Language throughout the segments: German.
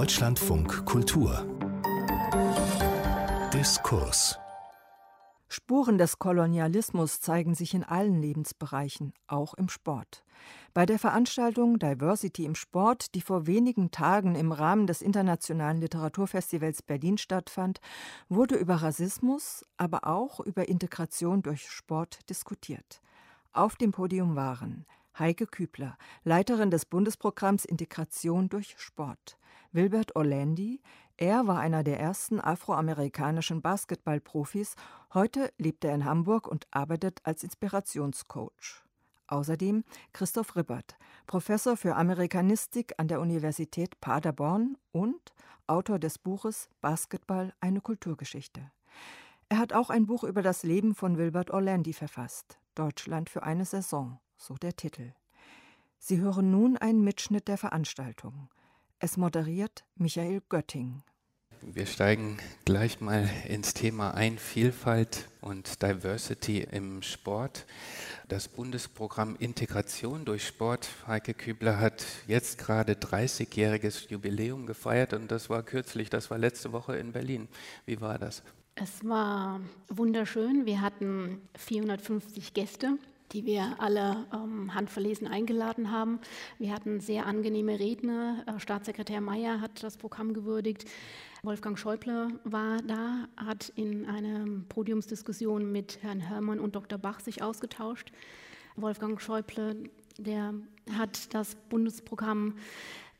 Deutschlandfunk Kultur Diskurs Spuren des Kolonialismus zeigen sich in allen Lebensbereichen, auch im Sport. Bei der Veranstaltung Diversity im Sport, die vor wenigen Tagen im Rahmen des Internationalen Literaturfestivals Berlin stattfand, wurde über Rassismus, aber auch über Integration durch Sport diskutiert. Auf dem Podium waren Heike Kübler, Leiterin des Bundesprogramms Integration durch Sport. Wilbert Orlandi, er war einer der ersten afroamerikanischen Basketballprofis. Heute lebt er in Hamburg und arbeitet als Inspirationscoach. Außerdem Christoph Ribbert, Professor für Amerikanistik an der Universität Paderborn und Autor des Buches Basketball eine Kulturgeschichte. Er hat auch ein Buch über das Leben von Wilbert Orlandi verfasst, Deutschland für eine Saison so der Titel. Sie hören nun einen Mitschnitt der Veranstaltung. Es moderiert Michael Götting. Wir steigen gleich mal ins Thema ein, Vielfalt und Diversity im Sport. Das Bundesprogramm Integration durch Sport, Heike Kübler, hat jetzt gerade 30-jähriges Jubiläum gefeiert und das war kürzlich, das war letzte Woche in Berlin. Wie war das? Es war wunderschön. Wir hatten 450 Gäste die wir alle ähm, handverlesen eingeladen haben. Wir hatten sehr angenehme Redner. Äh, Staatssekretär Mayer hat das Programm gewürdigt. Wolfgang Schäuble war da, hat in einer Podiumsdiskussion mit Herrn Herrmann und Dr. Bach sich ausgetauscht. Wolfgang Schäuble, der hat das Bundesprogramm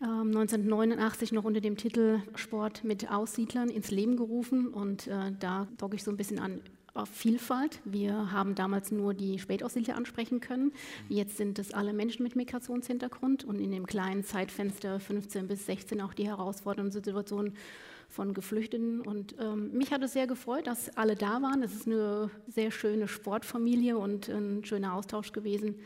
1989 ähm, noch unter dem Titel Sport mit Aussiedlern ins Leben gerufen und äh, da docke ich so ein bisschen an Vielfalt. Wir haben damals nur die Spätaussiedler ansprechen können. Jetzt sind es alle Menschen mit Migrationshintergrund und in dem kleinen Zeitfenster 15 bis 16 auch die herausfordernde Situation von Geflüchteten. Und ähm, mich hat es sehr gefreut, dass alle da waren. Es ist eine sehr schöne Sportfamilie und ein schöner Austausch gewesen.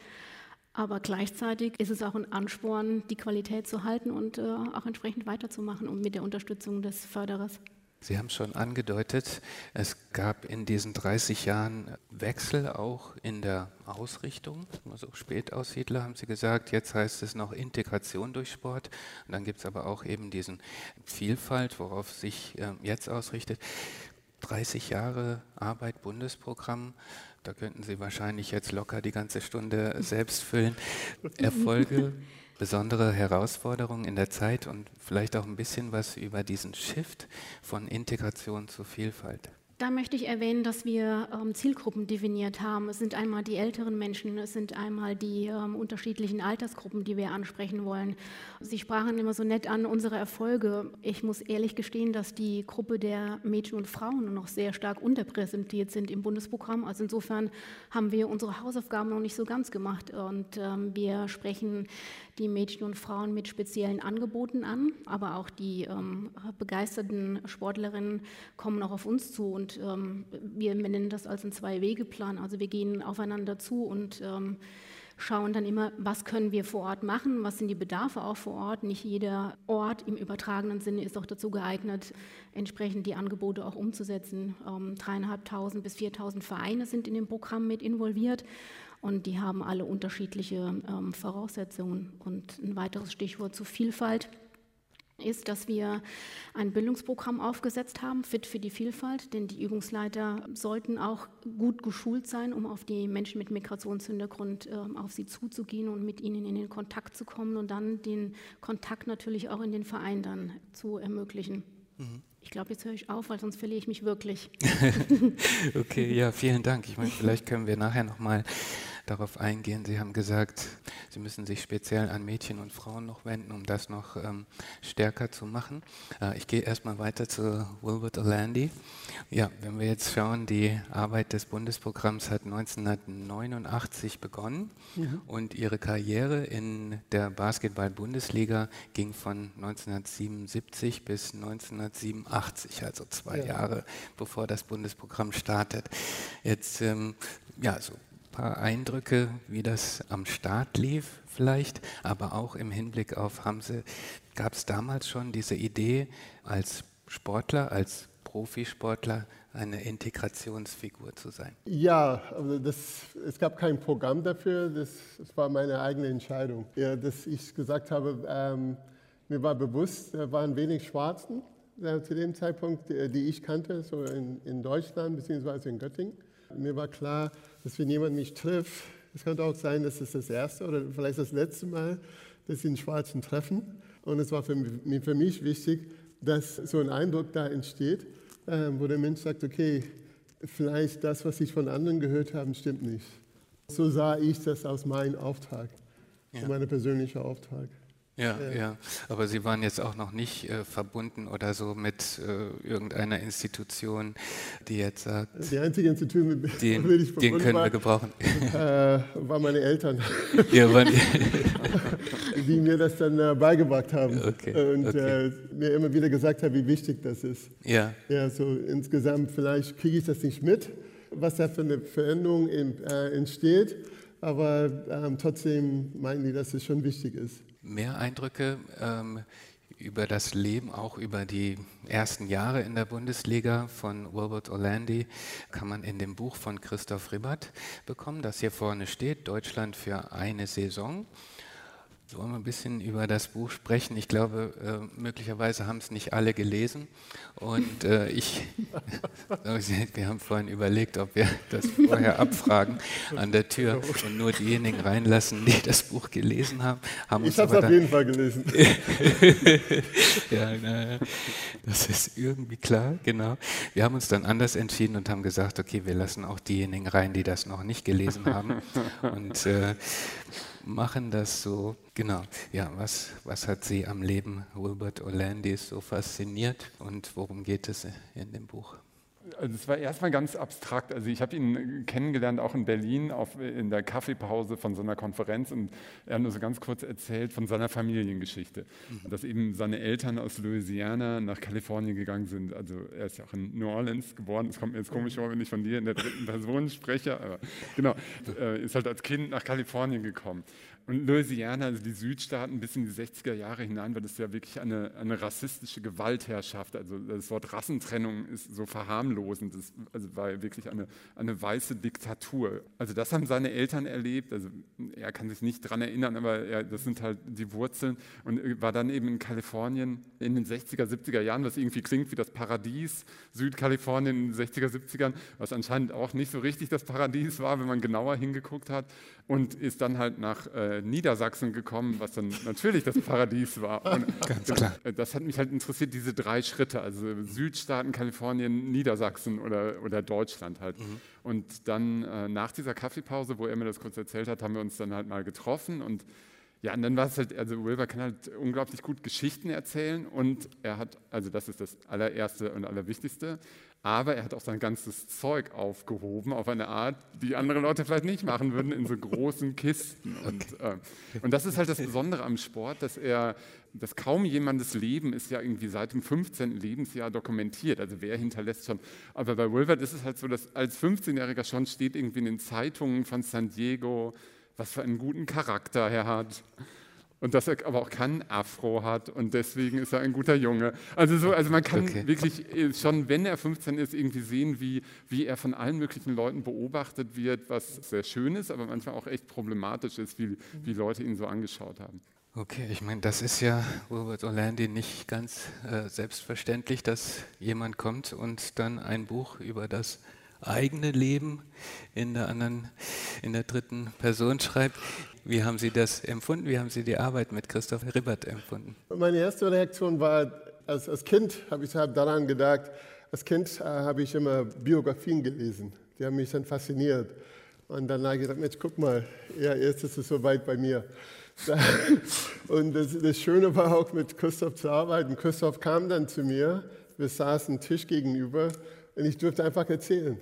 Aber gleichzeitig ist es auch ein Ansporn, die Qualität zu halten und äh, auch entsprechend weiterzumachen und mit der Unterstützung des Förderers. Sie haben schon angedeutet, es gab in diesen 30 Jahren Wechsel auch in der Ausrichtung. Also Spätaussiedler haben Sie gesagt, jetzt heißt es noch Integration durch Sport. Und dann gibt es aber auch eben diesen Vielfalt, worauf sich äh, jetzt ausrichtet. 30 Jahre Arbeit, Bundesprogramm, da könnten Sie wahrscheinlich jetzt locker die ganze Stunde selbst füllen. Erfolge, besondere Herausforderungen in der Zeit und vielleicht auch ein bisschen was über diesen Shift von Integration zu Vielfalt. Da möchte ich erwähnen, dass wir ähm, Zielgruppen definiert haben. Es sind einmal die älteren Menschen, es sind einmal die ähm, unterschiedlichen Altersgruppen, die wir ansprechen wollen. Sie sprachen immer so nett an unsere Erfolge. Ich muss ehrlich gestehen, dass die Gruppe der Mädchen und Frauen noch sehr stark unterpräsentiert sind im Bundesprogramm. Also insofern haben wir unsere Hausaufgaben noch nicht so ganz gemacht. Und ähm, wir sprechen die Mädchen und Frauen mit speziellen Angeboten an, aber auch die ähm, begeisterten Sportlerinnen kommen auch auf uns zu. Und ähm, wir nennen das als ein Zwei-Wege-Plan. Also wir gehen aufeinander zu und ähm, schauen dann immer, was können wir vor Ort machen, was sind die Bedarfe auch vor Ort. Nicht jeder Ort im übertragenen Sinne ist auch dazu geeignet, entsprechend die Angebote auch umzusetzen. Ähm, dreieinhalbtausend bis viertausend Vereine sind in dem Programm mit involviert und die haben alle unterschiedliche ähm, Voraussetzungen. Und ein weiteres Stichwort zu Vielfalt ist, dass wir ein Bildungsprogramm aufgesetzt haben, Fit für die Vielfalt, denn die Übungsleiter sollten auch gut geschult sein, um auf die Menschen mit Migrationshintergrund äh, auf sie zuzugehen und mit ihnen in den Kontakt zu kommen und dann den Kontakt natürlich auch in den Verein dann zu ermöglichen. Mhm. Ich glaube, jetzt höre ich auf, weil sonst verliere ich mich wirklich. okay, ja, vielen Dank. Ich meine, vielleicht können wir nachher nochmal darauf eingehen. Sie haben gesagt, Sie müssen sich speziell an Mädchen und Frauen noch wenden, um das noch ähm, stärker zu machen. Äh, ich gehe erstmal weiter zu Wilbert Orlandi. Ja, wenn wir jetzt schauen, die Arbeit des Bundesprogramms hat 1989 begonnen mhm. und Ihre Karriere in der Basketball-Bundesliga ging von 1977 bis 1987, also zwei ja. Jahre bevor das Bundesprogramm startet. Jetzt, ähm, ja, so paar Eindrücke, wie das am Start lief vielleicht, aber auch im Hinblick auf Hamse. Gab es damals schon diese Idee, als Sportler, als Profisportler eine Integrationsfigur zu sein? Ja, also das, es gab kein Programm dafür, das, das, war meine eigene Entscheidung. Ja, dass ich gesagt habe, ähm, Mir war bewusst, da waren wenig Schwarzen äh, zu dem Zeitpunkt, die, die ich kannte, so in, in Deutschland bzw. in Göttingen. Mir war klar, dass wenn jemand mich trifft, es könnte auch sein, dass es das erste oder vielleicht das letzte Mal, dass sie einen Schwarzen treffen. Und es war für mich, für mich wichtig, dass so ein Eindruck da entsteht, äh, wo der Mensch sagt, okay, vielleicht das, was ich von anderen gehört habe, stimmt nicht. So sah ich das aus meinem Auftrag, ja. meinem persönlichen Auftrag. Ja, ja, ja, aber Sie waren jetzt auch noch nicht äh, verbunden oder so mit äh, irgendeiner Institution, die jetzt sagt. Die einzige Institution, mit der ich verbunden Den können war, wir gebrauchen. Äh, war meine Eltern. Ja, waren die, mir das dann äh, beigebracht haben. Okay, und okay. Äh, mir immer wieder gesagt haben, wie wichtig das ist. Ja. Ja, so insgesamt, vielleicht kriege ich das nicht mit, was da für eine Veränderung in, äh, entsteht, aber ähm, trotzdem meinen die, dass es schon wichtig ist mehr Eindrücke ähm, über das Leben, auch über die ersten Jahre in der Bundesliga von Wilbert Orlandi, kann man in dem Buch von Christoph Ribbert bekommen, das hier vorne steht, Deutschland für eine Saison. Wollen wir ein bisschen über das Buch sprechen? Ich glaube, äh, möglicherweise haben es nicht alle gelesen. Und äh, ich, wir haben vorhin überlegt, ob wir das vorher abfragen an der Tür und nur diejenigen reinlassen, die das Buch gelesen haben. haben ich habe es auf jeden Fall gelesen. ja, na, das ist irgendwie klar, genau. Wir haben uns dann anders entschieden und haben gesagt, okay, wir lassen auch diejenigen rein, die das noch nicht gelesen haben. Und äh, machen das so. Genau, ja, was, was hat Sie am Leben Wilbert Orlandis so fasziniert und worum geht es in dem Buch? Also es war erstmal ganz abstrakt. Also ich habe ihn kennengelernt auch in Berlin auf, in der Kaffeepause von so einer Konferenz und er hat nur so ganz kurz erzählt von seiner Familiengeschichte. Mhm. Dass eben seine Eltern aus Louisiana nach Kalifornien gegangen sind. Also er ist ja auch in New Orleans geboren. Es kommt mir jetzt komisch vor, wenn ich von dir in der dritten Person spreche. Aber genau, äh, ist halt als Kind nach Kalifornien gekommen. Und Louisiana, also die Südstaaten bis in die 60er Jahre hinein, war das ja wirklich eine, eine rassistische Gewaltherrschaft. Also das Wort Rassentrennung ist so verharmlosend. Das also war wirklich eine, eine weiße Diktatur. Also das haben seine Eltern erlebt. Also er kann sich nicht daran erinnern, aber er, das sind halt die Wurzeln. Und war dann eben in Kalifornien in den 60er, 70er Jahren, was irgendwie klingt wie das Paradies Südkalifornien in den 60er, 70ern, was anscheinend auch nicht so richtig das Paradies war, wenn man genauer hingeguckt hat. Und ist dann halt nach... Äh, Niedersachsen gekommen, was dann natürlich das Paradies war. Und Ganz klar. Das hat mich halt interessiert, diese drei Schritte, also Südstaaten, Kalifornien, Niedersachsen oder, oder Deutschland halt. Mhm. Und dann äh, nach dieser Kaffeepause, wo er mir das kurz erzählt hat, haben wir uns dann halt mal getroffen und ja, und dann war es halt, also Wilbur kann halt unglaublich gut Geschichten erzählen und er hat, also das ist das allererste und allerwichtigste, aber er hat auch sein ganzes Zeug aufgehoben auf eine Art, die andere Leute vielleicht nicht machen würden, in so großen Kisten. Und, äh, und das ist halt das Besondere am Sport, dass er, dass kaum jemandes Leben ist ja irgendwie seit dem 15. Lebensjahr dokumentiert. Also wer hinterlässt schon. Aber bei Wilbert ist es halt so, dass als 15-Jähriger schon steht irgendwie in den Zeitungen von San Diego, was für einen guten Charakter er hat und dass er aber auch keinen Afro hat und deswegen ist er ein guter Junge. Also, so, also man kann okay. wirklich äh, schon, wenn er 15 ist, irgendwie sehen, wie, wie er von allen möglichen Leuten beobachtet wird, was sehr schön ist, aber manchmal auch echt problematisch ist, wie, wie Leute ihn so angeschaut haben. Okay, ich meine, das ist ja Robert Orlandi nicht ganz äh, selbstverständlich, dass jemand kommt und dann ein Buch über das eigene Leben in der anderen, in der dritten Person schreibt. Wie haben Sie das empfunden? Wie haben Sie die Arbeit mit Christoph Ribbert empfunden? Meine erste Reaktion war, als, als Kind habe ich daran gedacht, als Kind äh, habe ich immer Biografien gelesen. Die haben mich dann fasziniert. Und dann habe ich gedacht, Mensch, guck mal, ja, jetzt ist es soweit bei mir. Und das, das, Schöne war auch mit Christoph zu arbeiten. Christoph kam dann zu mir, wir saßen Tisch gegenüber und ich durfte einfach erzählen.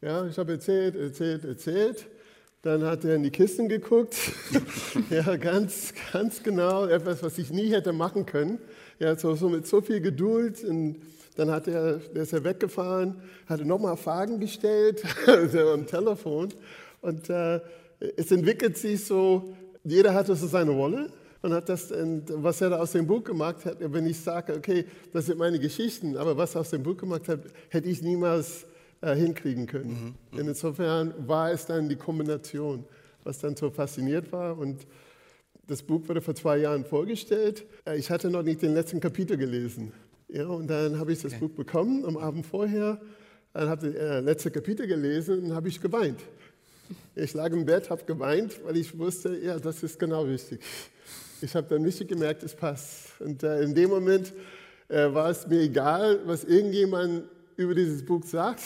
Ja, ich habe erzählt, erzählt, erzählt. Dann hat er in die Kisten geguckt. ja, ganz, ganz genau, etwas, was ich nie hätte machen können. Ja, so, so mit so viel Geduld. Und dann hat er, der ist er weggefahren, hatte nochmal Fragen gestellt am Telefon. Und äh, es entwickelt sich so, jeder hatte so seine Rolle und hat das, was er da aus dem Buch gemacht hat, wenn ich sage, okay, das sind meine Geschichten, aber was er aus dem Buch gemacht hat, hätte ich niemals äh, hinkriegen können. Mhm. mhm. Insofern war es dann die Kombination, was dann so fasziniert war. Und Das Buch wurde vor zwei Jahren vorgestellt. Äh, ich hatte noch nicht den letzten Kapitel gelesen. Ja, und dann habe ich das okay. Buch bekommen am Abend vorher. Dann habe ich das äh, letzte Kapitel gelesen und habe ich geweint. Ich lag im Bett, habe geweint, weil ich wusste, ja, das ist genau richtig. Ich habe dann nicht gemerkt, es passt. Und äh, in dem Moment äh, war es mir egal, was irgendjemand über dieses Buch sagt.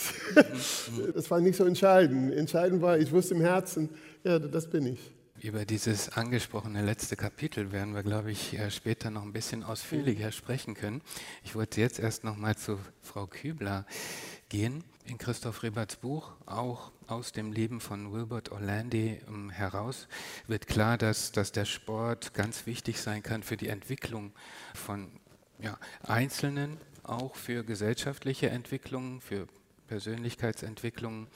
das war nicht so entscheidend. Entscheidend war, ich wusste im Herzen, ja, das bin ich. Über dieses angesprochene letzte Kapitel werden wir, glaube ich, äh, später noch ein bisschen ausführlicher sprechen können. Ich wollte jetzt erst noch mal zu Frau Kübler gehen. In Christoph Reberts Buch, auch aus dem Leben von Wilbert Orlandi ähm, heraus, wird klar, dass, dass der Sport ganz wichtig sein kann für die Entwicklung von ja, Einzelnen, auch für gesellschaftliche Entwicklungen, für Persönlichkeitsentwicklungen.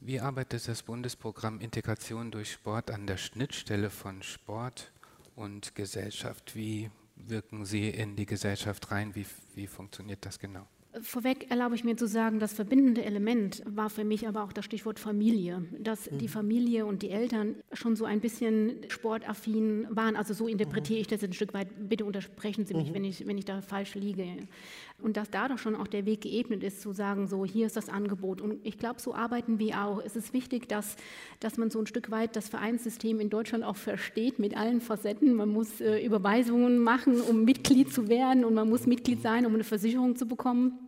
Wie arbeitet das Bundesprogramm Integration durch Sport an der Schnittstelle von Sport und Gesellschaft? Wie wirken Sie in die Gesellschaft rein? Wie, wie funktioniert das genau? Vorweg erlaube ich mir zu sagen, das verbindende Element war für mich aber auch das Stichwort Familie. Dass mhm. die Familie und die Eltern schon so ein bisschen sportaffin waren. Also so interpretiere mhm. ich das ein Stück weit. Bitte unterbrechen Sie mich, mhm. wenn, ich, wenn ich da falsch liege. Und dass da doch schon auch der Weg geebnet ist, zu sagen, so hier ist das Angebot. Und ich glaube, so arbeiten wir auch. Es ist wichtig, dass, dass man so ein Stück weit das Vereinssystem in Deutschland auch versteht mit allen Facetten. Man muss äh, Überweisungen machen, um Mitglied zu werden und man muss Mitglied sein, um eine Versicherung zu bekommen.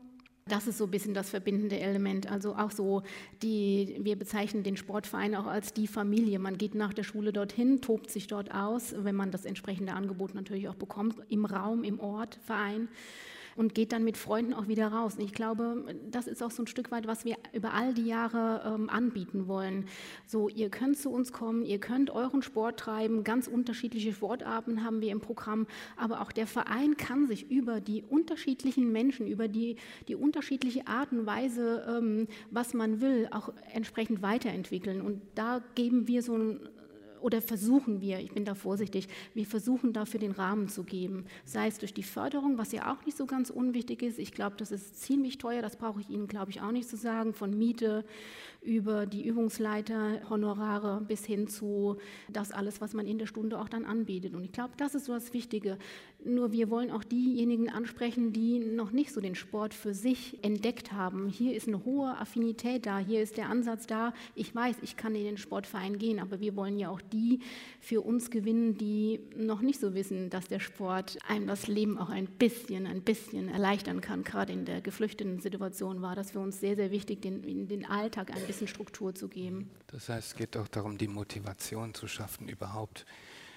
Das ist so ein bisschen das verbindende Element. Also auch so, die, wir bezeichnen den Sportverein auch als die Familie. Man geht nach der Schule dorthin, tobt sich dort aus, wenn man das entsprechende Angebot natürlich auch bekommt, im Raum, im Ort, Verein und geht dann mit Freunden auch wieder raus. Und ich glaube, das ist auch so ein Stück weit, was wir über all die Jahre ähm, anbieten wollen. So, ihr könnt zu uns kommen, ihr könnt euren Sport treiben, ganz unterschiedliche Sportarten haben wir im Programm, aber auch der Verein kann sich über die unterschiedlichen Menschen, über die, die unterschiedliche Art und Weise, ähm, was man will, auch entsprechend weiterentwickeln. Und da geben wir so ein oder versuchen wir, ich bin da vorsichtig, wir versuchen dafür den Rahmen zu geben, sei es durch die Förderung, was ja auch nicht so ganz unwichtig ist. Ich glaube, das ist ziemlich teuer, das brauche ich Ihnen, glaube ich, auch nicht zu sagen, von Miete über die Übungsleiter, Honorare bis hin zu das alles, was man in der Stunde auch dann anbietet. Und ich glaube, das ist so das Wichtige. Nur wir wollen auch diejenigen ansprechen, die noch nicht so den Sport für sich entdeckt haben. Hier ist eine hohe Affinität da, hier ist der Ansatz da. Ich weiß, ich kann in den Sportverein gehen, aber wir wollen ja auch die für uns gewinnen, die noch nicht so wissen, dass der Sport einem das Leben auch ein bisschen, ein bisschen erleichtern kann. Gerade in der geflüchteten Situation war das für uns sehr, sehr wichtig, den, den Alltag ein bisschen Struktur zu geben. Das heißt, es geht auch darum, die Motivation zu schaffen, überhaupt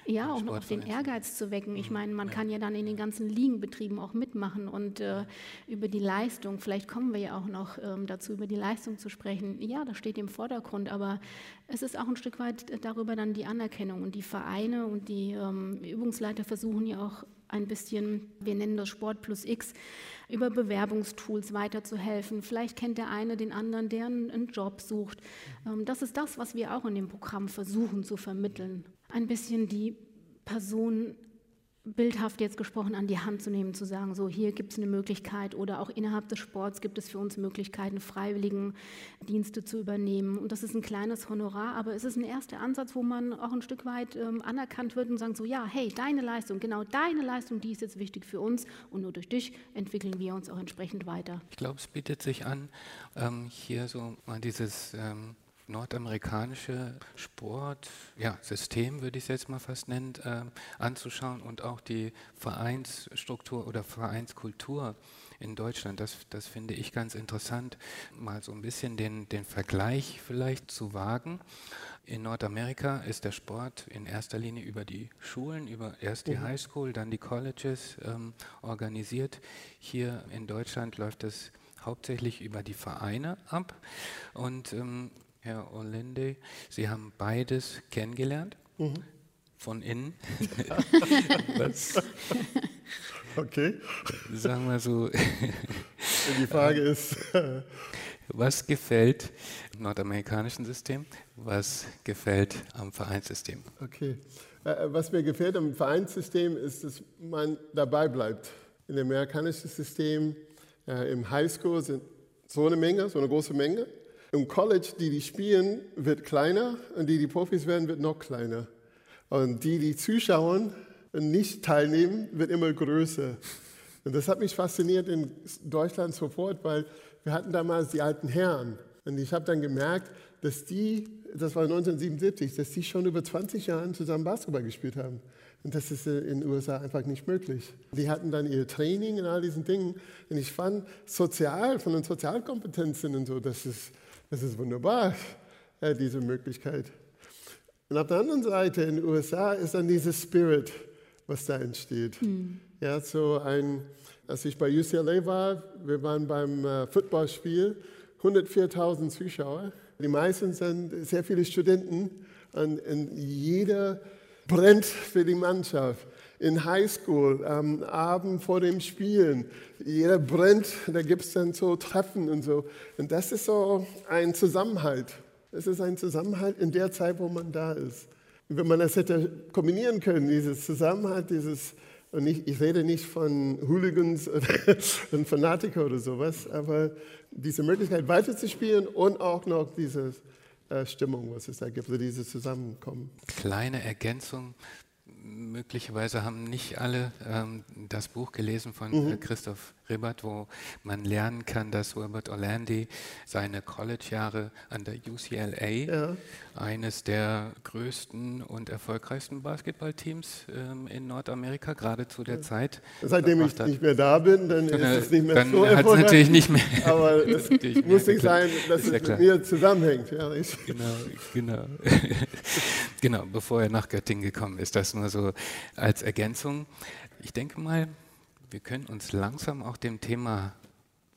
ja, auch noch den Ehrgeiz zu wecken. Ich mhm. meine, man kann ja dann in den ganzen Liegenbetrieben auch mitmachen und äh, über die Leistung, vielleicht kommen wir ja auch noch ähm, dazu, über die Leistung zu sprechen. Ja, das steht im Vordergrund, aber es ist auch ein Stück weit darüber dann die Anerkennung und die Vereine und die ähm, Übungsleiter versuchen ja auch ein bisschen, wir nennen das Sport plus X, über Bewerbungstools weiterzuhelfen. Vielleicht kennt der eine den anderen, der einen Job sucht. Ähm, das ist das, was wir auch in dem Programm versuchen zu vermitteln. Ein bisschen die Person bildhaft jetzt gesprochen an die Hand zu nehmen, zu sagen, so hier gibt es eine Möglichkeit oder auch innerhalb des Sports gibt es für uns Möglichkeiten, Freiwilligendienste zu übernehmen. Und das ist ein kleines Honorar, aber es ist ein erster Ansatz, wo man auch ein Stück weit ähm, anerkannt wird und sagen so, ja, hey, deine Leistung, genau deine Leistung, die ist jetzt wichtig für uns und nur durch dich entwickeln wir uns auch entsprechend weiter. Ich glaube, es bietet sich an, ähm, hier so mal dieses ähm nordamerikanische Sportsystem, ja, würde ich es jetzt mal fast nennen, äh, anzuschauen und auch die Vereinsstruktur oder Vereinskultur in Deutschland. Das, das finde ich ganz interessant, mal so ein bisschen den, den Vergleich vielleicht zu wagen. In Nordamerika ist der Sport in erster Linie über die Schulen, über erst die mhm. Highschool, dann die Colleges ähm, organisiert. Hier in Deutschland läuft es hauptsächlich über die Vereine ab. Und ähm, Herr Olinde, Sie haben beides kennengelernt, mhm. von innen. Okay. Sagen wir so. Die Frage ist. was gefällt im nordamerikanischen System? Was gefällt am Vereinssystem? Okay. Äh, was mir gefällt am Vereinssystem ist, dass man dabei bleibt. In dem amerikanischen System, äh, im Highschool sind so eine Menge, so eine große Menge. Im College, die die spielen, wird kleiner und die die Profis werden, wird noch kleiner. Und die, die zuschauen und nicht teilnehmen, wird immer größer. Und das hat mich fasziniert in Deutschland sofort, weil wir hatten damals die alten Herren. Und ich habe dann gemerkt, dass die, das war 1977, dass die schon über 20 Jahre zusammen Basketball gespielt haben. Und das ist in den USA einfach nicht möglich. Die hatten dann ihr Training und all diesen Dingen. Und ich fand sozial, von den Sozialkompetenzen und so, das ist, das ist wunderbar, diese Möglichkeit. Und auf der anderen Seite in den USA ist dann dieses Spirit, was da entsteht. Mhm. Ja, so ein, als ich bei UCLA war, wir waren beim äh, Footballspiel, 104.000 Zuschauer. Die meisten sind sehr viele Studenten und, und jeder brennt für die Mannschaft. In Highschool, am Abend vor dem Spielen, jeder brennt, da gibt es dann so Treffen und so. Und das ist so ein Zusammenhalt. Es ist ein Zusammenhalt in der Zeit, wo man da ist. Und wenn man das hätte kombinieren können, dieses Zusammenhalt, dieses, und ich, ich rede nicht von Hooligans und Fanatiker oder sowas, aber diese Möglichkeit weiterzuspielen und auch noch diese äh, Stimmung, was es da gibt, also dieses Zusammenkommen. Kleine Ergänzung möglicherweise haben nicht alle ähm, das Buch gelesen von mhm. Äh, Christoph Ribbert, wo man lernen kann, dass Wilbert Orlandi seine College-Jahre an der UCLA, ja. eines der größten und erfolgreichsten Basketballteams ähm, in Nordamerika, gerade zu der ja. Zeit. Seitdem ich hat. nicht mehr da bin, dann ist es nicht mehr dann so hat es natürlich nicht mehr. Aber es muss nicht sein, dass es mit mir zusammenhängt. Ja, genau, genau. genau, bevor er nach Göttingen gekommen ist. Das nur so als Ergänzung. Ich denke mal, wir können uns langsam auch dem Thema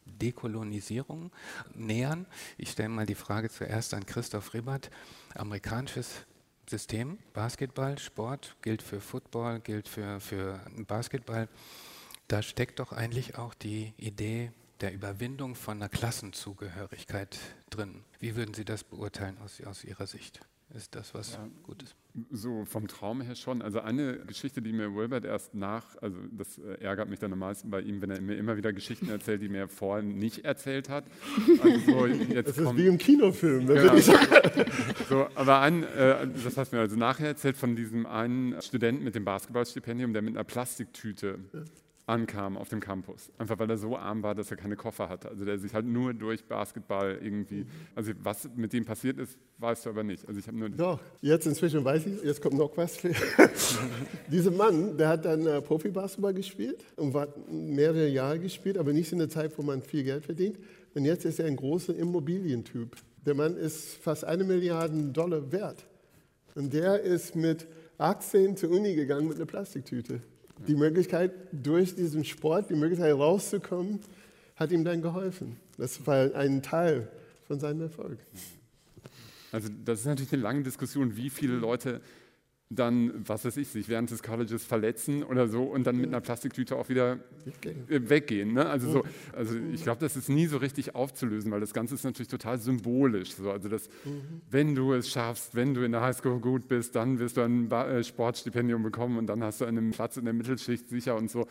Dekolonisierung nähern. Ich stelle mal die Frage zuerst an Christoph Ribbert. Amerikanisches System, Basketball, Sport, gilt für Football, gilt für, für Basketball. Da steckt doch eigentlich auch die Idee der Überwindung von einer Klassenzugehörigkeit drin. Wie würden Sie das beurteilen aus, aus Ihrer Sicht? ist das was ja, Gutes. So vom Traum her schon. Also eine Geschichte, die mir Wilbert erst nach, also das äh, ärgert mich dann am meisten bei ihm, wenn er mir immer wieder Geschichten erzählt, die mir vorher nicht erzählt hat. Also so das ist wie im Kinofilm. Ne? Genau. so, aber ein, äh, das hast du mir also nachher erzählt von diesem einen Studenten mit dem Basketballstipendium, der mit einer Plastiktüte ankam auf dem Campus. Einfach weil er so arm war, dass er keine Koffer hatte. Also der sich halt nur durch Basketball irgendwie, also was mit dem passiert ist, weißt du aber nicht. Also ich habe nur Doch, jetzt inzwischen weiß ich, jetzt kommt noch was. Dieser Mann, der hat dann äh, Profi-Basketball gespielt und war mehrere Jahre gespielt, aber nicht in der Zeit, wo man viel Geld verdient. Und jetzt ist er ein großer Immobilientyp. Der Mann ist fast eine Milliarde Dollar wert. Und der ist mit 18 zur Uni gegangen mit einer Plastiktüte. Die Möglichkeit, durch diesen Sport, die Möglichkeit rauszukommen, hat ihm dann geholfen. Das war ein Teil von seinem Erfolg. Also das ist natürlich eine lange Diskussion, wie viele Leute dann, was weiß ich, sich während des Colleges verletzen oder so und dann mit einer Plastiktüte auch wieder weggehen. Ne? Also, so, also ich glaube, das ist nie so richtig aufzulösen, weil das Ganze ist natürlich total symbolisch. So. Also dass, mhm. wenn du es schaffst, wenn du in der Highschool gut bist, dann wirst du ein äh, Sportstipendium bekommen und dann hast du einen Platz in der Mittelschicht sicher und so.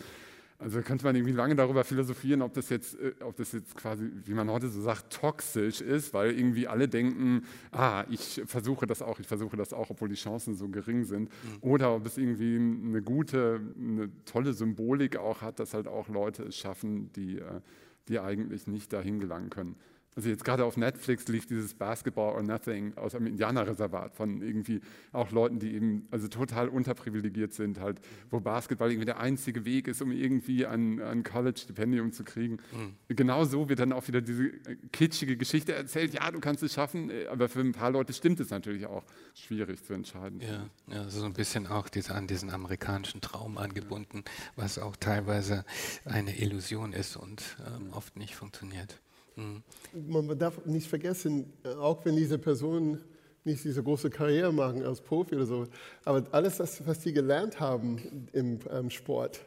Also könnte man irgendwie lange darüber philosophieren, ob das jetzt, äh, ob das jetzt quasi, wie man heute so sagt, toxisch ist, weil irgendwie alle denken, ah, ich versuche das auch, ich versuche das auch, obwohl die Chancen so gering sind. Mhm. Oder ob es irgendwie eine gute, eine tolle Symbolik auch hat, dass halt auch Leute es schaffen, die, äh, die eigentlich nicht dahin gelangen können. Also jetzt gerade auf Netflix lief dieses Basketball or Nothing aus einem Indianerreservat von irgendwie auch Leuten, die eben also total unterprivilegiert sind, halt, wo Basketball irgendwie der einzige Weg ist, um irgendwie ein, ein College-Stipendium zu kriegen. Mhm. Genau so wird dann auch wieder diese kitschige Geschichte erzählt, ja, du kannst es schaffen, aber für ein paar Leute stimmt es natürlich auch schwierig zu entscheiden. Ja, ja so ein bisschen auch diese, an diesen amerikanischen Traum angebunden, was auch teilweise eine Illusion ist und ähm, oft nicht funktioniert. Mhm. Man darf nicht vergessen, auch wenn diese Personen nicht diese große Karriere machen als Profi oder so, aber alles, das, was sie gelernt haben im ähm, Sport,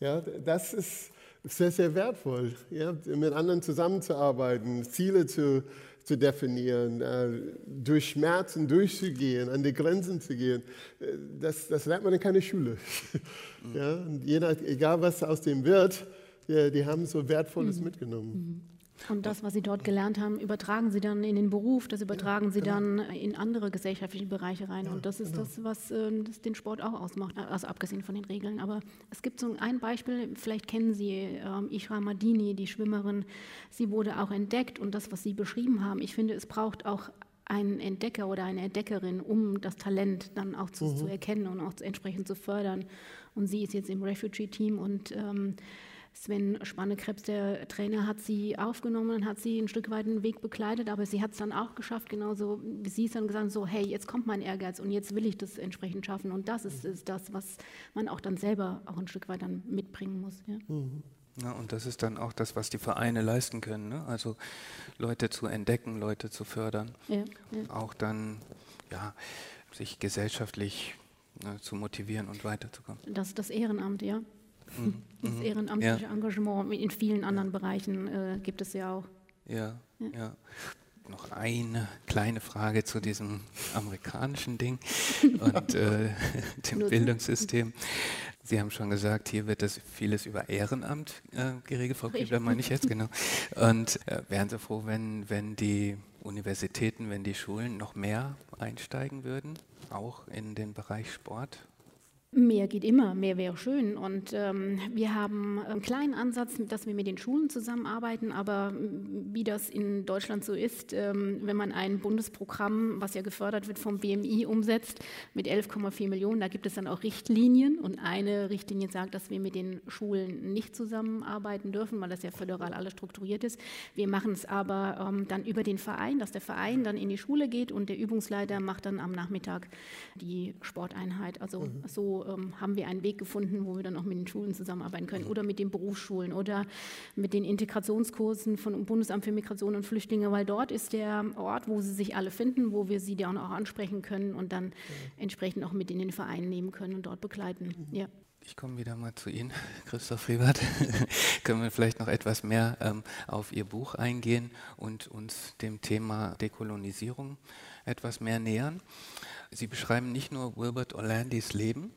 ja, das ist sehr, sehr wertvoll, ja, mit anderen zusammenzuarbeiten, Ziele zu, zu definieren, äh, durch Schmerzen durchzugehen, an die Grenzen zu gehen. Äh, das, das lernt man in keiner Schule. Mhm. Ja, jeder, egal was aus dem wird, die, die haben so Wertvolles mhm. mitgenommen. Mhm. Und das, was Sie dort gelernt haben, übertragen Sie dann in den Beruf, das übertragen Sie genau. dann in andere gesellschaftliche Bereiche rein. Und das ist genau. das, was äh, das den Sport auch ausmacht, also abgesehen von den Regeln. Aber es gibt so ein Beispiel, vielleicht kennen Sie ähm, Ishra Madini, die Schwimmerin. Sie wurde auch entdeckt und das, was Sie beschrieben haben, ich finde, es braucht auch einen Entdecker oder eine Entdeckerin, um das Talent dann auch zu, mhm. zu erkennen und auch entsprechend zu fördern. Und sie ist jetzt im Refugee-Team und ähm, Sven Spannekrebs, der Trainer, hat sie aufgenommen und hat sie ein Stück weit den Weg begleitet, aber sie hat es dann auch geschafft, genauso wie sie es dann gesagt so, hey, jetzt kommt mein Ehrgeiz und jetzt will ich das entsprechend schaffen. Und das ist, ist das, was man auch dann selber auch ein Stück weit dann mitbringen muss. Ja. Mhm. Ja, und das ist dann auch das, was die Vereine leisten können. Ne? Also Leute zu entdecken, Leute zu fördern. Ja, ja. Auch dann ja, sich gesellschaftlich ne, zu motivieren und weiterzukommen. Das ist das Ehrenamt, ja. Mhm. Das mhm. ehrenamtliche ja. Engagement in vielen anderen Bereichen äh, gibt es ja auch. Ja, ja. Noch eine kleine Frage zu diesem amerikanischen Ding und äh, dem Bildungssystem. Sie haben schon gesagt, hier wird das vieles über Ehrenamt äh, geregelt, Frau Kiebler meine ich jetzt, genau. Und äh, wären Sie froh, wenn, wenn die Universitäten, wenn die Schulen noch mehr einsteigen würden, auch in den Bereich Sport? Mehr geht immer, mehr wäre schön. Und ähm, wir haben einen kleinen Ansatz, dass wir mit den Schulen zusammenarbeiten, aber wie das in Deutschland so ist, ähm, wenn man ein Bundesprogramm, was ja gefördert wird vom BMI, umsetzt mit 11,4 Millionen, da gibt es dann auch Richtlinien und eine Richtlinie sagt, dass wir mit den Schulen nicht zusammenarbeiten dürfen, weil das ja föderal alles strukturiert ist. Wir machen es aber ähm, dann über den Verein, dass der Verein dann in die Schule geht und der Übungsleiter macht dann am Nachmittag die Sporteinheit. Also mhm. so ähm, haben wir einen Weg gefunden, wo wir dann auch mit den Schulen zusammenarbeiten können oder mit den Berufsschulen oder mit den Integrationskursen vom Bundesamt für Migration und Flüchtlinge, weil dort ist der Ort, wo sie sich alle finden, wo wir sie dann auch ansprechen können und dann entsprechend auch mit in den Verein nehmen können und dort begleiten. Mhm. Ja. Ich komme wieder mal zu Ihnen, Christoph Riebert. Können wir vielleicht noch etwas mehr ähm, auf Ihr Buch eingehen und uns dem Thema Dekolonisierung etwas mehr nähern? Sie beschreiben nicht nur Wilbert Orlandis Leben,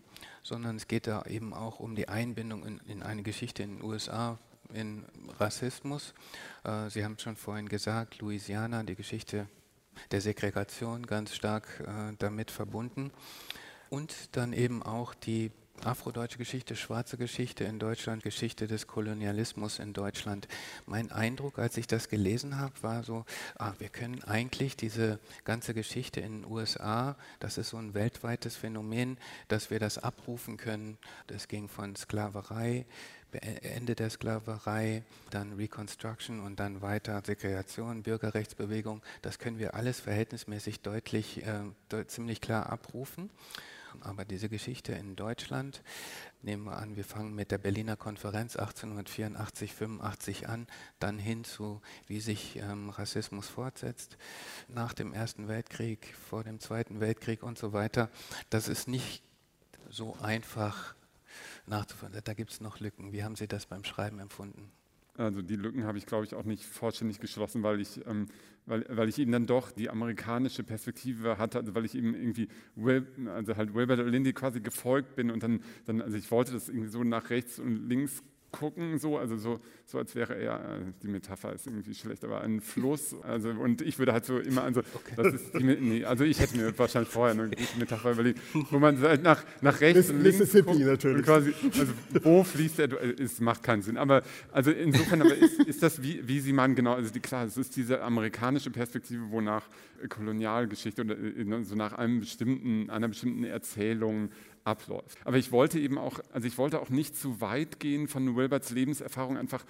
sondern es geht da eben auch um die Einbindung in, in eine Geschichte in den USA, in Rassismus. Äh, Sie haben es schon vorhin gesagt, Louisiana, die Geschichte der Segregation ganz stark äh, damit verbunden. Und dann eben auch die afrodeutsche Geschichte, schwarze Geschichte in Deutschland, Geschichte des Kolonialismus in Deutschland. Mein Eindruck, als ich das gelesen habe, war so, ah, wir können eigentlich diese ganze Geschichte in den USA, das ist so ein weltweites Phänomen, dass wir das abrufen können. Das ging von Sklaverei, Ende der Sklaverei, dann Reconstruction und dann weiter Segregation, Bürgerrechtsbewegung. Das können wir alles verhältnismäßig deutlich, äh, ziemlich klar abrufen. Aber diese Geschichte in Deutschland, nehmen wir an, wir fangen mit der Berliner Konferenz 1884, 85 an, dann hin zu, wie sich ähm, Rassismus fortsetzt, nach dem Ersten Weltkrieg, vor dem Zweiten Weltkrieg und so weiter. Das ist nicht so einfach nachzuvollziehen. Da gibt es noch Lücken. Wie haben Sie das beim Schreiben empfunden? Also die Lücken habe ich, glaube ich, auch nicht vollständig geschlossen, weil ich, ähm, weil, weil ich eben dann doch die amerikanische Perspektive hatte, also weil ich eben irgendwie, also halt Wilbert Lindy quasi gefolgt bin und dann, dann, also ich wollte das irgendwie so nach rechts und links gucken, so, also so, so als wäre er, äh, die Metapher ist irgendwie schlecht, aber ein Fluss, also und ich würde halt so immer, also okay. das ist die, nee, also ich hätte mir wahrscheinlich vorher eine gute Metapher überlegt, wo man halt nach, nach rechts und links Mississippi guckt natürlich. quasi, also wo fließt er, es macht keinen Sinn, aber also insofern aber ist, ist das, wie, wie Sie meinen, genau, also die, klar, es ist diese amerikanische Perspektive, wonach Kolonialgeschichte oder äh, so nach einem bestimmten, einer bestimmten Erzählung abläuft. Aber ich wollte eben auch, also ich wollte auch nicht zu weit gehen von Wilberts Lebenserfahrung, einfach,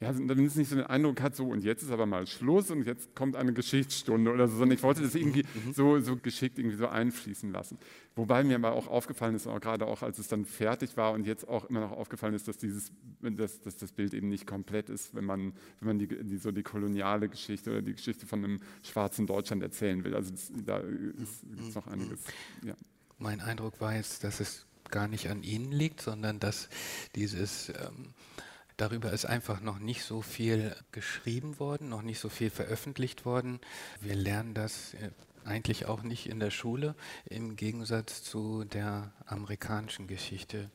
ja, damit es nicht so den Eindruck hat, so und jetzt ist aber mal Schluss und jetzt kommt eine Geschichtsstunde oder so, sondern ich wollte das irgendwie mhm, mhm. so, so geschickt irgendwie so einfließen lassen. Wobei mir aber auch aufgefallen ist, auch gerade auch als es dann fertig war und jetzt auch immer noch aufgefallen ist, dass dieses, dass, dass das Bild eben nicht komplett ist, wenn man, wenn man die, die, so die koloniale Geschichte oder die Geschichte von einem schwarzen Deutschland erzählen will. Also das, da ist, ist noch einiges. Ja. Mein Eindruck war jetzt, dass es gar nicht an Ihnen liegt, sondern dass dieses ähm, Darüber ist einfach noch nicht so viel geschrieben worden, noch nicht so viel veröffentlicht worden. Wir lernen das äh, eigentlich auch nicht in der Schule, im Gegensatz zu der amerikanischen Geschichte.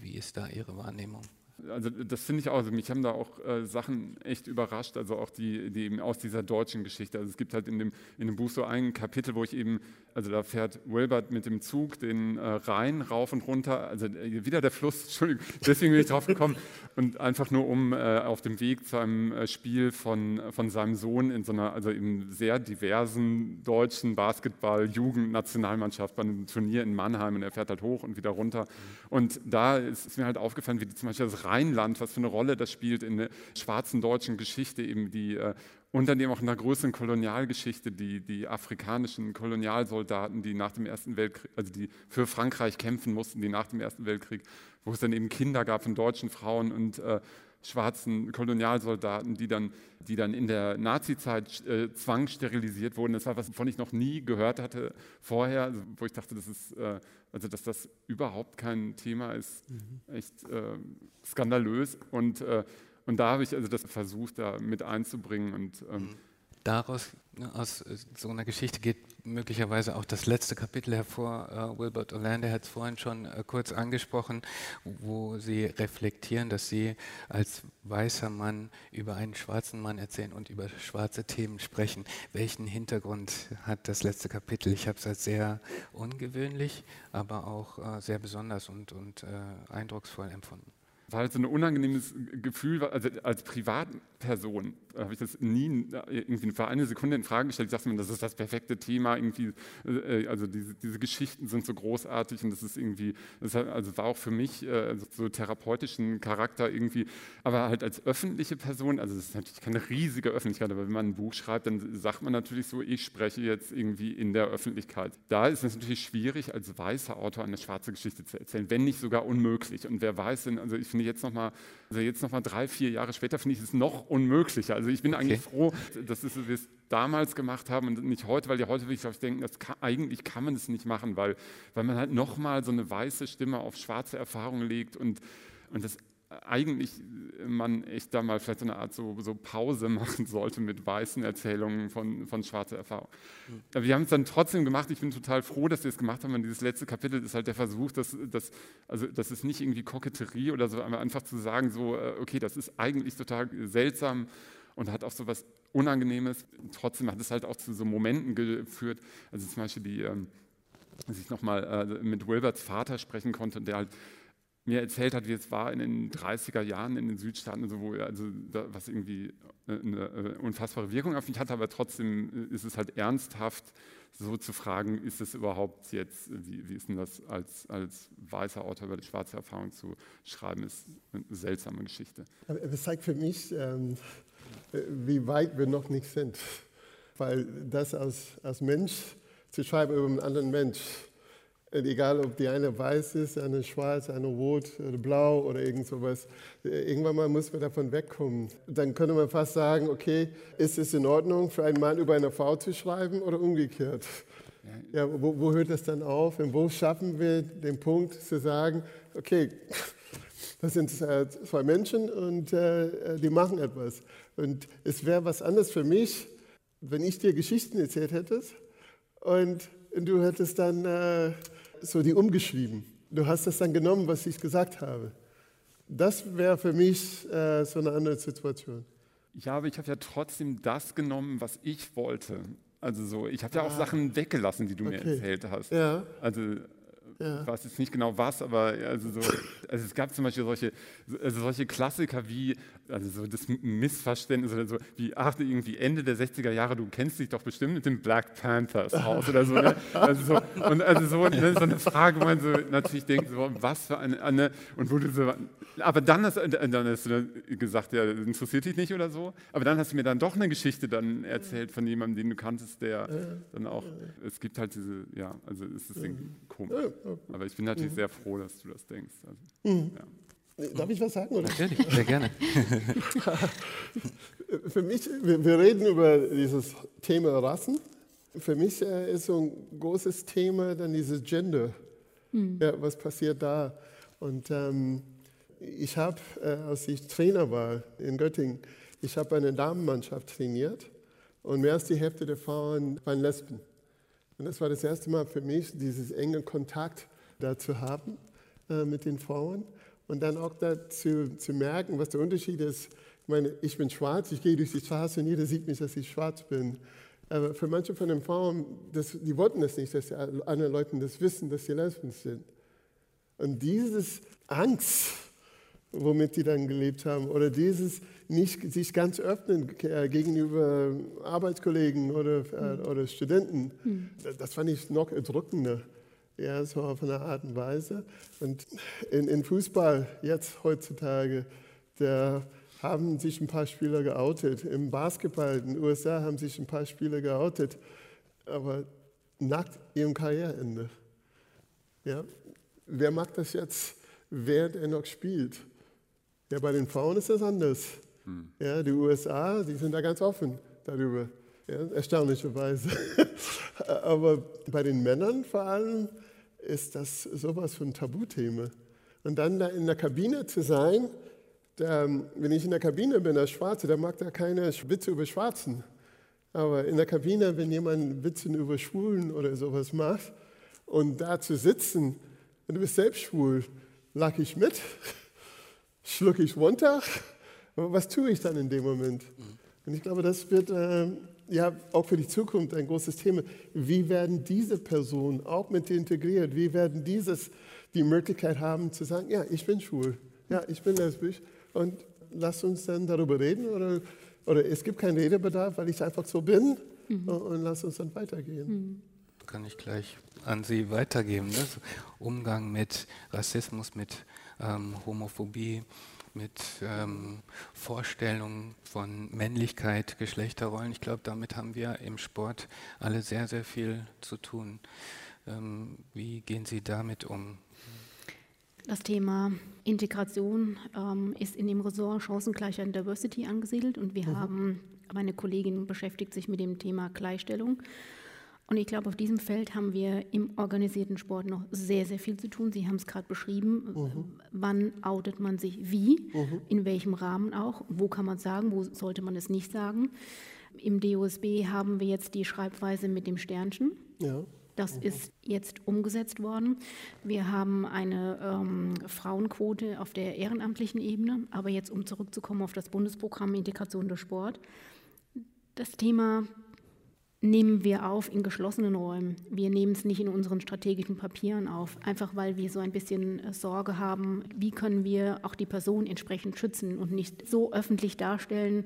Wie ist da Ihre Wahrnehmung? Also das finde ich auch. Also mich haben da auch äh, Sachen echt überrascht, also auch die, die eben aus dieser deutschen Geschichte. Also es gibt halt in dem, in dem Buch so ein Kapitel, wo ich eben, also da fährt Wilbert mit dem Zug den äh, Rhein rauf und runter, also äh, wieder der Fluss, Entschuldigung, deswegen bin ich drauf gekommen. Und einfach nur um äh, auf dem Weg zu einem äh, Spiel von, von seinem Sohn in so einer, also im sehr diversen deutschen Basketball-Jugend-Nationalmannschaft bei einem Turnier in Mannheim und er fährt halt hoch und wieder runter. Und da ist, ist mir halt aufgefallen, wie zum Beispiel das Rheinland, was für eine Rolle das spielt in der schwarzen deutschen Geschichte, eben die äh, und dann eben auch in der größeren Kolonialgeschichte, die, die afrikanischen Kolonialsoldaten, die nach dem Ersten Weltkrieg, also die für Frankreich kämpfen mussten, die nach dem Ersten Weltkrieg, wo es dann eben Kinder gab von deutschen Frauen und äh, schwarzen Kolonialsoldaten, die dann, die dann in der Nazizeit äh, zwangssterilisiert wurden. Das war was, wovon ich noch nie gehört hatte vorher, also, wo ich dachte, das ist, äh, also dass das überhaupt kein Thema ist, mhm. echt äh, skandalös. Und, äh, und da habe ich also das versucht, da mit einzubringen und ähm, mhm daraus, ne, aus äh, so einer Geschichte geht möglicherweise auch das letzte Kapitel hervor. Uh, Wilbert Orlando hat es vorhin schon uh, kurz angesprochen, wo Sie reflektieren, dass Sie als weißer Mann über einen schwarzen Mann erzählen und über schwarze Themen sprechen. Welchen Hintergrund hat das letzte Kapitel? Ich habe es als sehr ungewöhnlich, aber auch uh, sehr besonders und, und eindrucksvoll empfunden war halt so ein unangenehmes Gefühl, also als Privatperson habe ich das nie irgendwie für eine Sekunde in Frage gestellt. Ich dachte mir, das ist das perfekte Thema, irgendwie, äh, also diese, diese Geschichten sind so großartig und das ist irgendwie, das also war auch für mich äh, so therapeutischen Charakter irgendwie, aber halt als öffentliche Person, also das ist natürlich keine riesige Öffentlichkeit, aber wenn man ein Buch schreibt, dann sagt man natürlich so, ich spreche jetzt irgendwie in der Öffentlichkeit. Da ist es natürlich schwierig, als weißer Autor eine schwarze Geschichte zu erzählen, wenn nicht sogar unmöglich. Und wer weiß denn, also ich finde jetzt nochmal, also jetzt nochmal drei, vier Jahre später finde ich es noch unmöglicher. Also ich bin okay. eigentlich froh, dass wir es damals gemacht haben und nicht heute, weil ja heute würde ich glaube, denken, das kann, eigentlich kann man es nicht machen, weil, weil man halt nochmal so eine weiße Stimme auf schwarze Erfahrungen legt und, und das eigentlich man echt da mal vielleicht so eine Art so, so Pause machen sollte mit weißen Erzählungen von, von schwarzer Erfahrung. Mhm. Wir haben es dann trotzdem gemacht. Ich bin total froh, dass wir es gemacht haben. Und dieses letzte Kapitel ist halt der Versuch, dass, dass, also, das ist nicht irgendwie Koketterie oder so, aber einfach zu sagen, so, äh, okay, das ist eigentlich total seltsam und hat auch so was Unangenehmes. Trotzdem hat es halt auch zu so Momenten geführt. Also zum Beispiel die, ähm, als ich nochmal äh, mit Wilberts Vater sprechen konnte, der halt mir erzählt hat, wie es war in den 30er Jahren in den Südstaaten, also wo, also da, was irgendwie äh, eine, äh, unfassbare Wirkung auf mich hat, aber trotzdem ist es halt ernsthaft, so zu fragen, ist es überhaupt jetzt, wie, wie ist denn das als, als weißer Autor über die schwarze Erfahrung zu schreiben, ist eine seltsame Geschichte. Es zeigt für mich, ähm, wie weit wir noch nicht sind, weil das als, als Mensch zu schreiben über einen anderen Mensch, egal ob die eine weiß ist, eine schwarz, eine rot oder blau oder irgend sowas. Irgendwann mal muss man davon wegkommen. Dann könnte man fast sagen, okay, ist es in Ordnung, für einen Mann über eine Frau zu schreiben oder umgekehrt? Ja, wo, wo hört das dann auf? Und wo schaffen wir den Punkt zu sagen, okay, das sind zwei Menschen und äh, die machen etwas. Und es wäre was anderes für mich, wenn ich dir Geschichten erzählt hätte und du hättest dann äh, so die umgeschrieben. Du hast das dann genommen, was ich gesagt habe. Das wäre für mich äh, so eine andere Situation. Ja, aber ich habe ja trotzdem das genommen, was ich wollte. Also so, ich habe ja auch ah. Sachen weggelassen, die du okay. mir erzählt hast. Ja. Also ja. Ich weiß jetzt nicht genau was, aber also, so, also es gab zum Beispiel solche, also solche Klassiker wie, also so das Missverständnis oder so, wie, ach, irgendwie Ende der 60er Jahre, du kennst dich doch bestimmt mit dem Black Panthers aus oder so. Ne? Also so und also so, ne, so eine Frage, wo man so natürlich denkt, so, was für eine, eine und wo du so, aber dann hast, dann hast du gesagt, ja, interessiert dich nicht oder so, aber dann hast du mir dann doch eine Geschichte dann erzählt von jemandem, den du kanntest, der dann auch, es gibt halt diese, ja, also es ist irgendwie komisch. Aber ich bin natürlich mhm. sehr froh, dass du das denkst. Also, mhm. ja. Darf ich was sagen? Oder? Natürlich, sehr gerne. Für mich, wir, wir, reden über dieses Thema Rassen. Für mich äh, ist so ein großes Thema dann dieses Gender. Mhm. Ja, was passiert da? Und ähm, ich habe, äh, als ich Trainer war in Göttingen, ich habe eine Damenmannschaft trainiert und mehr als die Hälfte der Frauen waren Lesben. Und das war das erste Mal für mich, dieses enge Kontakt da zu haben äh, mit den Frauen. Und dann auch dazu zu merken, was der Unterschied ist. Ich meine, ich bin schwarz, ich gehe durch die Straße und jeder sieht mich, dass ich schwarz bin. Aber für manche von den Frauen, das, die wollten das nicht, dass die anderen Leute das wissen, dass sie Lesben sind. Und dieses Angst, womit die dann gelebt haben, oder dieses nicht sich ganz öffnen äh, gegenüber Arbeitskollegen oder, mhm. oder Studenten, mhm. das fand ich noch erdrückender. Ja, so auf eine Art und Weise. Und in, in Fußball jetzt heutzutage, da haben sich ein paar Spieler geoutet. Im Basketball in den USA haben sich ein paar Spieler geoutet, aber nach ihrem Karriereende. Ja, wer macht das jetzt, während er noch spielt? Ja, bei den Frauen ist das anders. Hm. Ja, die USA, die sind da ganz offen darüber, ja, erstaunlicherweise. Aber bei den Männern vor allem ist das sowas von Tabuthema. Und dann da in der Kabine zu sein, da, wenn ich in der Kabine bin als Schwarze, da mag da keine Witze über Schwarzen. Aber in der Kabine, wenn jemand Witze über Schwulen oder sowas macht und da zu sitzen und du bist selbst schwul, lag ich mit, schlucke ich runter aber was tue ich dann in dem Moment? Und ich glaube, das wird äh, ja auch für die Zukunft ein großes Thema. Wie werden diese Personen auch mit integriert? Wie werden dieses die Möglichkeit haben zu sagen, ja, ich bin schwul, ja, ich bin lesbisch und lass uns dann darüber reden oder, oder es gibt keinen Redebedarf, weil ich einfach so bin mhm. und, und, lass uns dann weitergehen. Mhm. Kann ich gleich an Sie weitergeben. Ne? Umgang mit Rassismus, mit ähm, Homophobie, mit ähm, Vorstellungen von Männlichkeit, Geschlechterrollen. Ich glaube, damit haben wir im Sport alle sehr, sehr viel zu tun. Ähm, wie gehen Sie damit um? Das Thema Integration ähm, ist in dem Ressort Chancengleichheit und Diversity angesiedelt und wir mhm. haben, meine Kollegin beschäftigt sich mit dem Thema Gleichstellung. Und ich glaube, auf diesem Feld haben wir im organisierten Sport noch sehr, sehr viel zu tun. Sie haben es gerade beschrieben. Mhm. Wann outet man sich wie? Mhm. In welchem Rahmen auch? Wo kann man sagen? Wo sollte man es nicht sagen? Im DOSB haben wir jetzt die Schreibweise mit dem Sternchen. Ja. Das mhm. ist jetzt umgesetzt worden. Wir haben eine ähm, Frauenquote auf der ehrenamtlichen Ebene. Aber jetzt, um zurückzukommen auf das Bundesprogramm Integration durch Sport. Das Thema nehmen wir auf in geschlossenen Räumen. Wir nehmen es nicht in unseren strategischen Papieren auf, einfach weil wir so ein bisschen äh, Sorge haben, wie können wir auch die Person entsprechend schützen und nicht so öffentlich darstellen,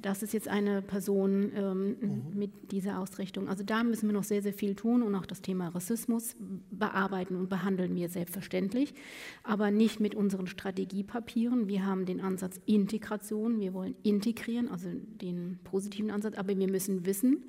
das ist jetzt eine Person ähm, mhm. mit dieser Ausrichtung. Also da müssen wir noch sehr, sehr viel tun und auch das Thema Rassismus bearbeiten und behandeln wir selbstverständlich, aber nicht mit unseren Strategiepapieren. Wir haben den Ansatz Integration, wir wollen integrieren, also den positiven Ansatz, aber wir müssen wissen,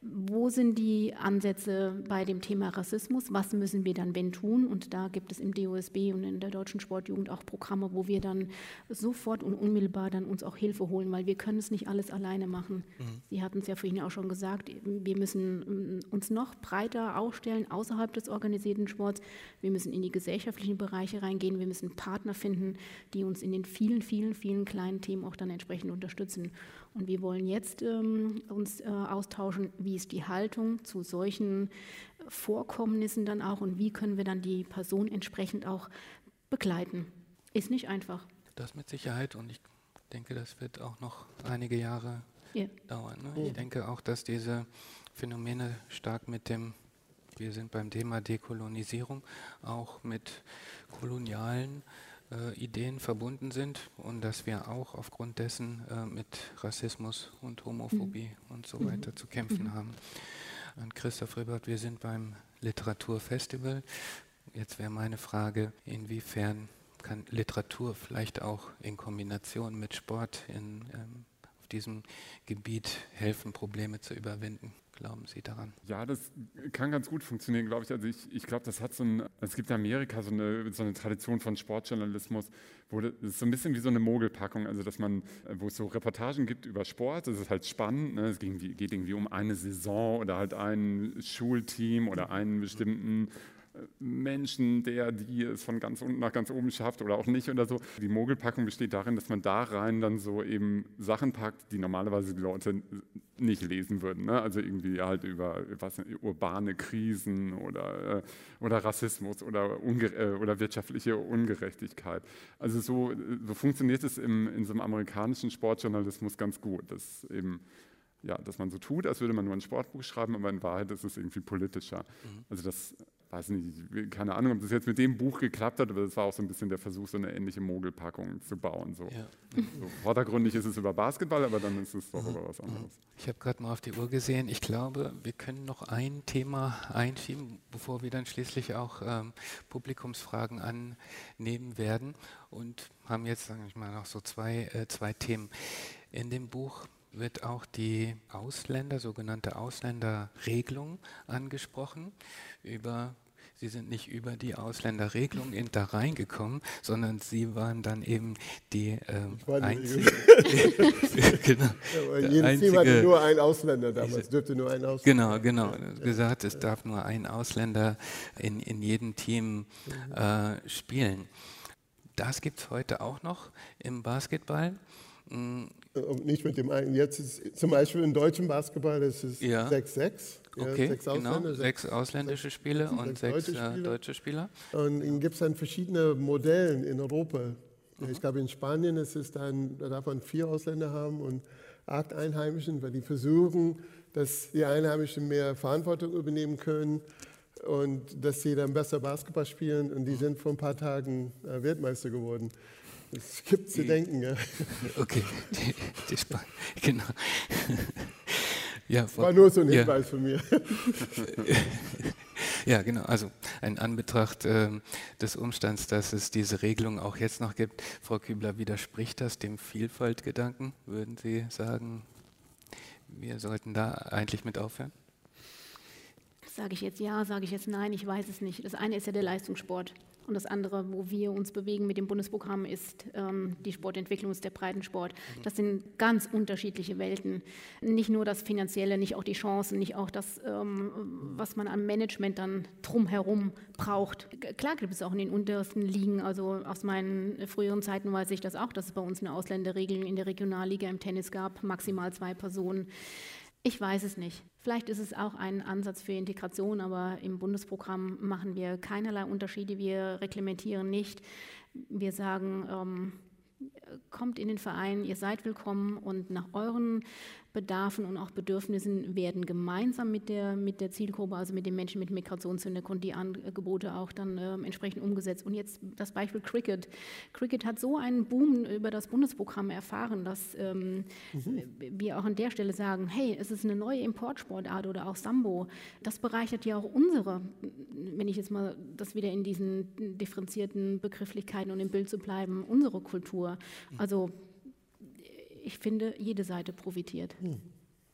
wo sind die Ansätze bei dem Thema Rassismus? Was müssen wir dann wenn tun? Und da gibt es im DOSB und in der deutschen Sportjugend auch Programme, wo wir dann sofort und unmittelbar dann uns auch Hilfe holen, weil wir können es nicht alles alleine machen. Mhm. Sie hatten es ja vorhin auch schon gesagt, wir müssen ähm, uns noch breiter aufstellen außerhalb des organisierten Sports. Wir müssen in die gesellschaftlichen Bereiche reingehen. Wir müssen Partner finden, die uns in den vielen, vielen, vielen kleinen Themen auch dann entsprechend unterstützen. Und wir wollen jetzt ähm, uns äh, austauschen, wie ist die Haltung zu solchen Vorkommnissen dann auch und wie können wir dann die Person entsprechend auch begleiten. Ist nicht einfach. Das mit Sicherheit und ich denke, das wird auch noch einige Jahre ja. dauern. Ne? Ich denke auch, dass diese Phänomene stark mit dem, wir sind beim Thema Dekolonisierung, auch mit kolonialen äh, Ideen verbunden sind und dass wir auch aufgrund dessen äh, mit Rassismus und Homophobie mhm. und so weiter mhm. zu kämpfen mhm. haben. Und Christoph Ribert, wir sind beim Literaturfestival. Jetzt wäre meine Frage, inwiefern kann Literatur vielleicht auch in Kombination mit Sport in, ähm, auf diesem Gebiet helfen, Probleme zu überwinden? Glauben Sie daran? Ja, das kann ganz gut funktionieren, glaube ich. Also ich, ich glaube, das hat so ein, es gibt in Amerika so eine, so eine Tradition von Sportjournalismus, wo das ist so ein bisschen wie so eine Mogelpackung, also dass man, wo es so Reportagen gibt über Sport, das ist halt spannend, ne? es geht, geht irgendwie um eine Saison oder halt ein Schulteam oder einen bestimmten Menschen, der, die es von ganz unten nach ganz oben schafft oder auch nicht oder so. Die Mogelpackung besteht darin, dass man da rein dann so eben Sachen packt, die normalerweise die Leute nicht lesen würden. Ne? Also irgendwie halt über was, urbane Krisen oder, äh, oder Rassismus oder, äh, oder wirtschaftliche Ungerechtigkeit. Also so, so funktioniert es im, in so einem amerikanischen Sportjournalismus ganz gut, dass eben ja, dass man so tut, als würde man nur ein Sportbuch schreiben, aber in Wahrheit ist es irgendwie politischer. Mhm. Also das weiß nicht, keine Ahnung, ob das jetzt mit dem Buch geklappt hat, aber das war auch so ein bisschen der Versuch, so eine ähnliche Mogelpackung zu bauen. So. Ja. so vordergründig ist es über Basketball, aber dann ist es doch mhm. über was anderes. Ich habe gerade mal auf die Uhr gesehen. Ich glaube, wir können noch ein Thema einschieben, bevor wir dann schließlich auch ähm, Publikumsfragen annehmen werden und haben jetzt, sage ich mal, noch so zwei, äh, zwei Themen. In dem Buch wird auch die Ausländer, sogenannte Ausländerregelung angesprochen. Über, sie sind nicht über die Ausländerregelung in da reingekommen, sondern sie waren dann eben die ähm, einzige. genau, ja, jedes einzige, Team hatte nur einen Ausländer damals, dürfte nur ein Ausländer. Genau, genau. Ja, gesagt, es darf nur ein Ausländer in, in jedem Team mhm. äh, spielen. Das gibt es heute auch noch im Basketball. Mm, nicht mit dem einen. Jetzt ist zum Beispiel im deutschen Basketball das ist 6-6. Ja. Okay, sechs genau. Sechs ausländische Spieler und sechs, sechs deutsche, Spieler. deutsche Spieler. Und dann gibt es dann verschiedene Modelle in Europa. Mhm. Ich glaube, in Spanien ist es dann, da darf man vier Ausländer haben und acht Einheimischen, weil die versuchen, dass die Einheimischen mehr Verantwortung übernehmen können und dass sie dann besser Basketball spielen. Und die mhm. sind vor ein paar Tagen äh, Weltmeister geworden. Es gibt zu denken, ja. Okay, die, die genau. Ja, War nur so ein Hinweis ja. von mir. Ja, genau. Also in Anbetracht äh, des Umstands, dass es diese Regelung auch jetzt noch gibt, Frau Kübler, widerspricht das dem Vielfaltgedanken? Würden Sie sagen, wir sollten da eigentlich mit aufhören? Sage ich jetzt ja, sage ich jetzt nein, ich weiß es nicht. Das eine ist ja der Leistungssport. Und das andere, wo wir uns bewegen mit dem Bundesprogramm, ist ähm, die Sportentwicklung, ist der Breitensport. Das sind ganz unterschiedliche Welten. Nicht nur das Finanzielle, nicht auch die Chancen, nicht auch das, ähm, was man am Management dann drumherum braucht. Klar gibt es auch in den untersten Ligen, also aus meinen früheren Zeiten weiß ich das auch, dass es bei uns eine Ausländerregelung in der Regionalliga im Tennis gab, maximal zwei Personen. Ich weiß es nicht. Vielleicht ist es auch ein Ansatz für Integration, aber im Bundesprogramm machen wir keinerlei Unterschiede. Wir reglementieren nicht. Wir sagen, ähm, kommt in den Verein, ihr seid willkommen und nach euren Bedarfen und auch Bedürfnissen werden gemeinsam mit der, mit der Zielgruppe, also mit den Menschen mit Migrationshintergrund, die Angebote auch dann äh, entsprechend umgesetzt. Und jetzt das Beispiel Cricket. Cricket hat so einen Boom über das Bundesprogramm erfahren, dass ähm, mhm. wir auch an der Stelle sagen, hey, es ist eine neue Importsportart oder auch Sambo. Das bereichert ja auch unsere, wenn ich jetzt mal das wieder in diesen differenzierten Begrifflichkeiten und im Bild zu bleiben, unsere Kultur. Also ich finde, jede Seite profitiert. Hm.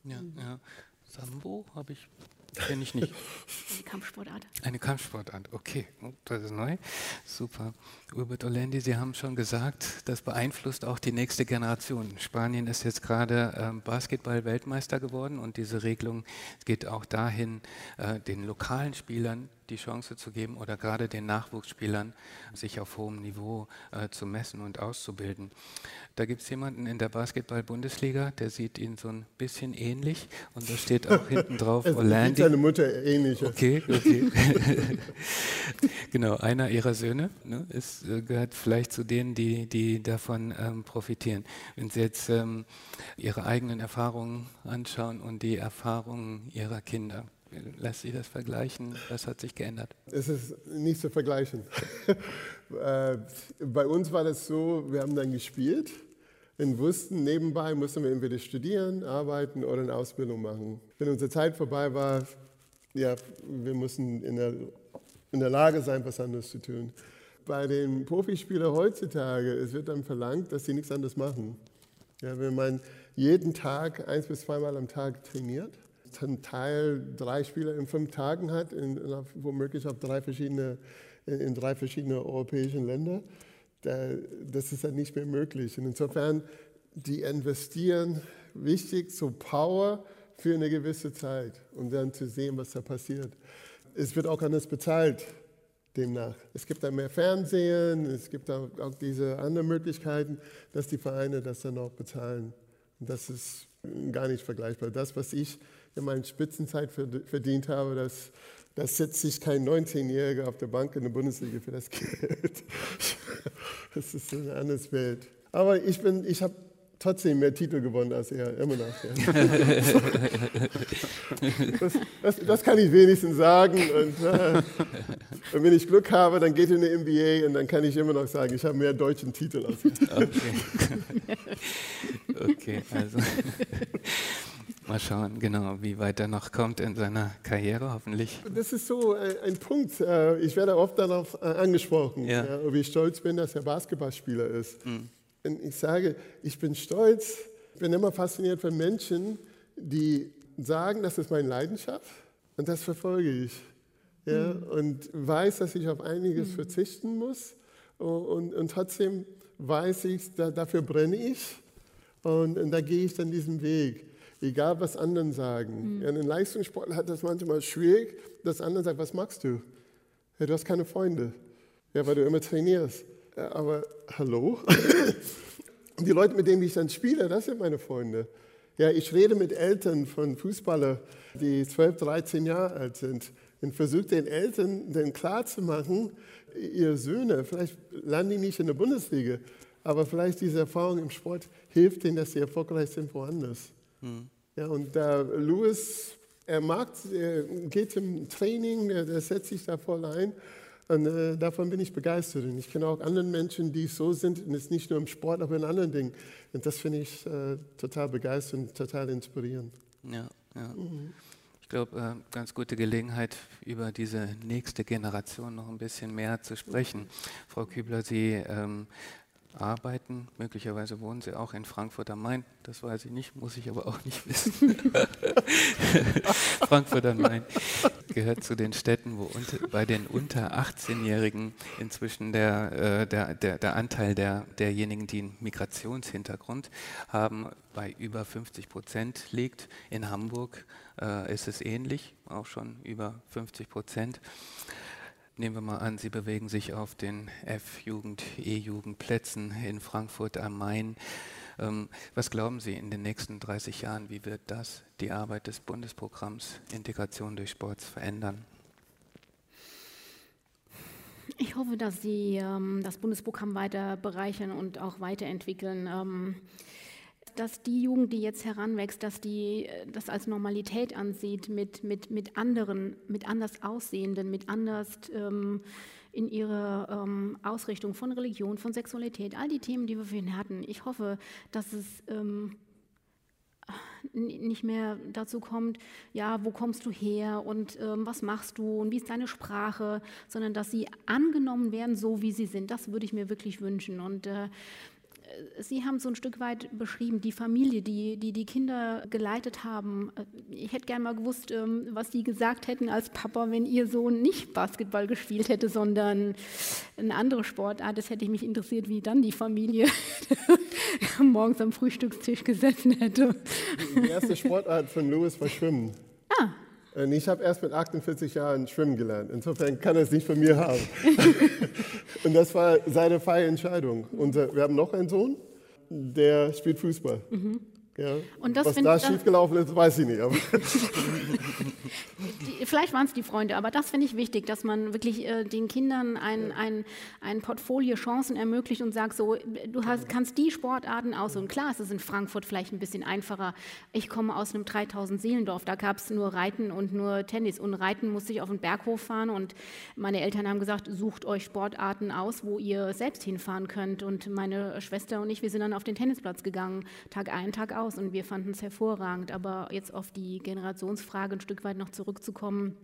Ja, ja. Sambo habe ich Kenne ich nicht. Eine Kampfsportart. Eine Kampfsportart, okay. Das ist neu. Super. Hubert Olendi, Sie haben schon gesagt, das beeinflusst auch die nächste Generation. Spanien ist jetzt gerade äh, Basketball-Weltmeister geworden und diese Regelung geht auch dahin, äh, den lokalen Spielern die Chance zu geben oder gerade den Nachwuchsspielern, sich auf hohem Niveau äh, zu messen und auszubilden. Da gibt es jemanden in der Basketball-Bundesliga, der sieht ihn so ein bisschen ähnlich und da steht auch hinten drauf Orlandi. Seine Mutter ähnlich. Okay, okay. genau, einer ihrer Söhne ne, ist, äh, gehört vielleicht zu denen, die, die davon ähm, profitieren. Wenn Sie jetzt ähm, Ihre eigenen Erfahrungen anschauen und die Erfahrungen Ihrer Kinder, Lässt sich das vergleichen? Was hat sich geändert? Es ist nicht zu vergleichen. Äh, bei uns war das so, wir haben dann gespielt und wussten, nebenbei mussten wir entweder studieren, arbeiten oder eine Ausbildung machen. Wenn unsere Zeit vorbei war, ja, wir mussten in der, in der Lage sein, was anderes zu tun. Bei den Profispielern heutzutage, es wird dann verlangt, dass sie nichts anderes machen. Ja, wenn man jeden Tag eins bis zweimal am Tag trainiert, zum Teil drei Spieler in fünf Tagen hat, in, womöglich auf drei verschiedene, in drei verschiedene europäischen Länder. Das ist dann nicht mehr möglich. Und insofern, die investieren wichtig so Power für eine gewisse Zeit, um dann zu sehen, was da passiert. Es wird auch anders bezahlt demnach. Es gibt da mehr Fernsehen, es gibt auch diese anderen Möglichkeiten, dass die Vereine das dann auch bezahlen. Und das ist gar nicht vergleichbar. Das, was ich in meiner Spitzenzeit verdient habe, das, das setzt sich kein 19-Jähriger auf der Bank in der Bundesliga für das Geld. Das ist eine andere Welt. Aber ich, ich habe trotzdem mehr Titel gewonnen als er, immer noch. Ja. Das, das, das, kann ich wenigstens sagen. Und, äh, und, wenn ich Glück habe, dann geht in die NBA und dann kann ich immer noch sagen, ich habe mehr deutschen Titel als er. Okay, okay also mal schauen, genau, wie weit er noch kommt in seiner Karriere, hoffentlich. Das ist so ein, ein Punkt. Äh, ich werde oft darauf äh, angesprochen, ja. Ja, wie stolz bin, dass er Basketballspieler ist. Mhm. Und ich sage, ich bin stolz, ich bin immer fasziniert von Menschen, die sagen, das ist meine Leidenschaft und das verfolge ich. Ja, mhm. Und weiß, dass ich auf einiges mhm. verzichten muss und, und, trotzdem weiß ich, da, dafür brenne ich und, und da gehe ich dann diesen Weg egal was anderen sagen. Mhm. Ja, ein Leistungssportler hat das manchmal schwierig, dass andere sagen, was magst du? Ja, du hast keine Freunde, ja, weil du immer trainierst. Ja, aber hallo? die Leute, mit denen ich dann spiele, das sind meine Freunde. Ja, ich rede mit Eltern von Fußballern, die 12, 13 Jahre alt sind und versuche den Eltern dann klarzumachen, ihre Söhne, vielleicht landen die nicht in der Bundesliga, aber vielleicht diese Erfahrung im Sport hilft ihnen, dass sie erfolgreich sind woanders. Hm. Ja, und äh, Louis, er mag, er geht zum Training, der setzt sich da voll ein und äh, davon bin ich begeistert. Und ich kenne auch andere Menschen, die so sind, und es nicht nur im Sport, aber in anderen Dingen. Und das finde ich äh, total begeisternd, total inspirierend. Ja, ja. Mhm. Ich glaube, äh, ganz gute Gelegenheit, über diese nächste Generation noch ein bisschen mehr zu sprechen. Frau Kübler, Sie ähm, arbeiten. Möglicherweise wohnen Sie auch in Frankfurt am Main. Das weiß ich nicht, muss ich aber auch nicht wissen. Frankfurt am Main gehört zu den Städten, wo unter, bei den unter 18-Jährigen inzwischen der, äh, der, der, der, Anteil der, derjenigen, die einen Migrationshintergrund haben, bei über 50 Prozent liegt. In Hamburg äh, ist es ähnlich, auch schon über 50 Prozent. Nehmen wir mal an, Sie bewegen sich auf den F-Jugend, E-Jugendplätzen in Frankfurt am Main. Ähm, was glauben Sie in den nächsten 30 Jahren, wie wird das die Arbeit des Bundesprogramms Integration durch Sport verändern? Ich hoffe, dass Sie ähm, das Bundesprogramm weiter bereichern und auch weiterentwickeln. Ähm, dass die Jugend, die jetzt heranwächst, dass die äh, das als Normalität ansieht, mit, mit, mit anderen, mit anders Aussehenden, mit anders ähm, in ihrer ähm, Ausrichtung von Religion, von Sexualität, all die Themen, die wir vorhin hatten. Ich hoffe, dass es ähm, nicht mehr dazu kommt, ja, wo kommst du her und ähm, was machst du und wie ist deine Sprache, sondern dass sie angenommen werden, so wie sie sind. Das würde ich mir wirklich wünschen. Und äh, Sie haben so ein Stück weit beschrieben, die Familie, die die, die Kinder geleitet haben. Ich hätte gerne mal gewusst, ähm, was Sie gesagt hätten als Papa, wenn Ihr Sohn nicht Basketball gespielt hätte, sondern eine andere Sportart. Das hätte mich interessiert, wie dann die Familie morgens am Frühstückstisch gesessen hätte. Die erste Sportart von Louis war Schwimmen. Und ich habe erst mit 48 Jahren schwimmen gelernt. Insofern kann er es nicht von mir haben. und das war seine freie Entscheidung. Und wir haben noch einen Sohn, der spielt Fußball. Mhm. Ja. Was da schiefgelaufen ist, weiß ich nicht. die, vielleicht waren es die Freunde, aber das finde ich wichtig, dass man wirklich äh, den Kindern ein, ein, ein Portfolio Chancen ermöglicht und sagt, so, du hast, kannst die Sportarten aus. Und klar, es ist in Frankfurt vielleicht ein bisschen einfacher. Ich komme aus einem 3000 Seelendorf, da gab es nur Reiten und nur Tennis. Und Reiten musste ich auf den Berghof fahren und meine Eltern haben gesagt, sucht euch Sportarten aus, wo ihr selbst hinfahren könnt. Und meine Schwester und ich, wir sind dann auf den Tennisplatz gegangen, Tag ein, Tag aus aus und wir fanden es hervorragend. Aber jetzt auf die Generationsfrage ein Stück weit noch zurückzukommen.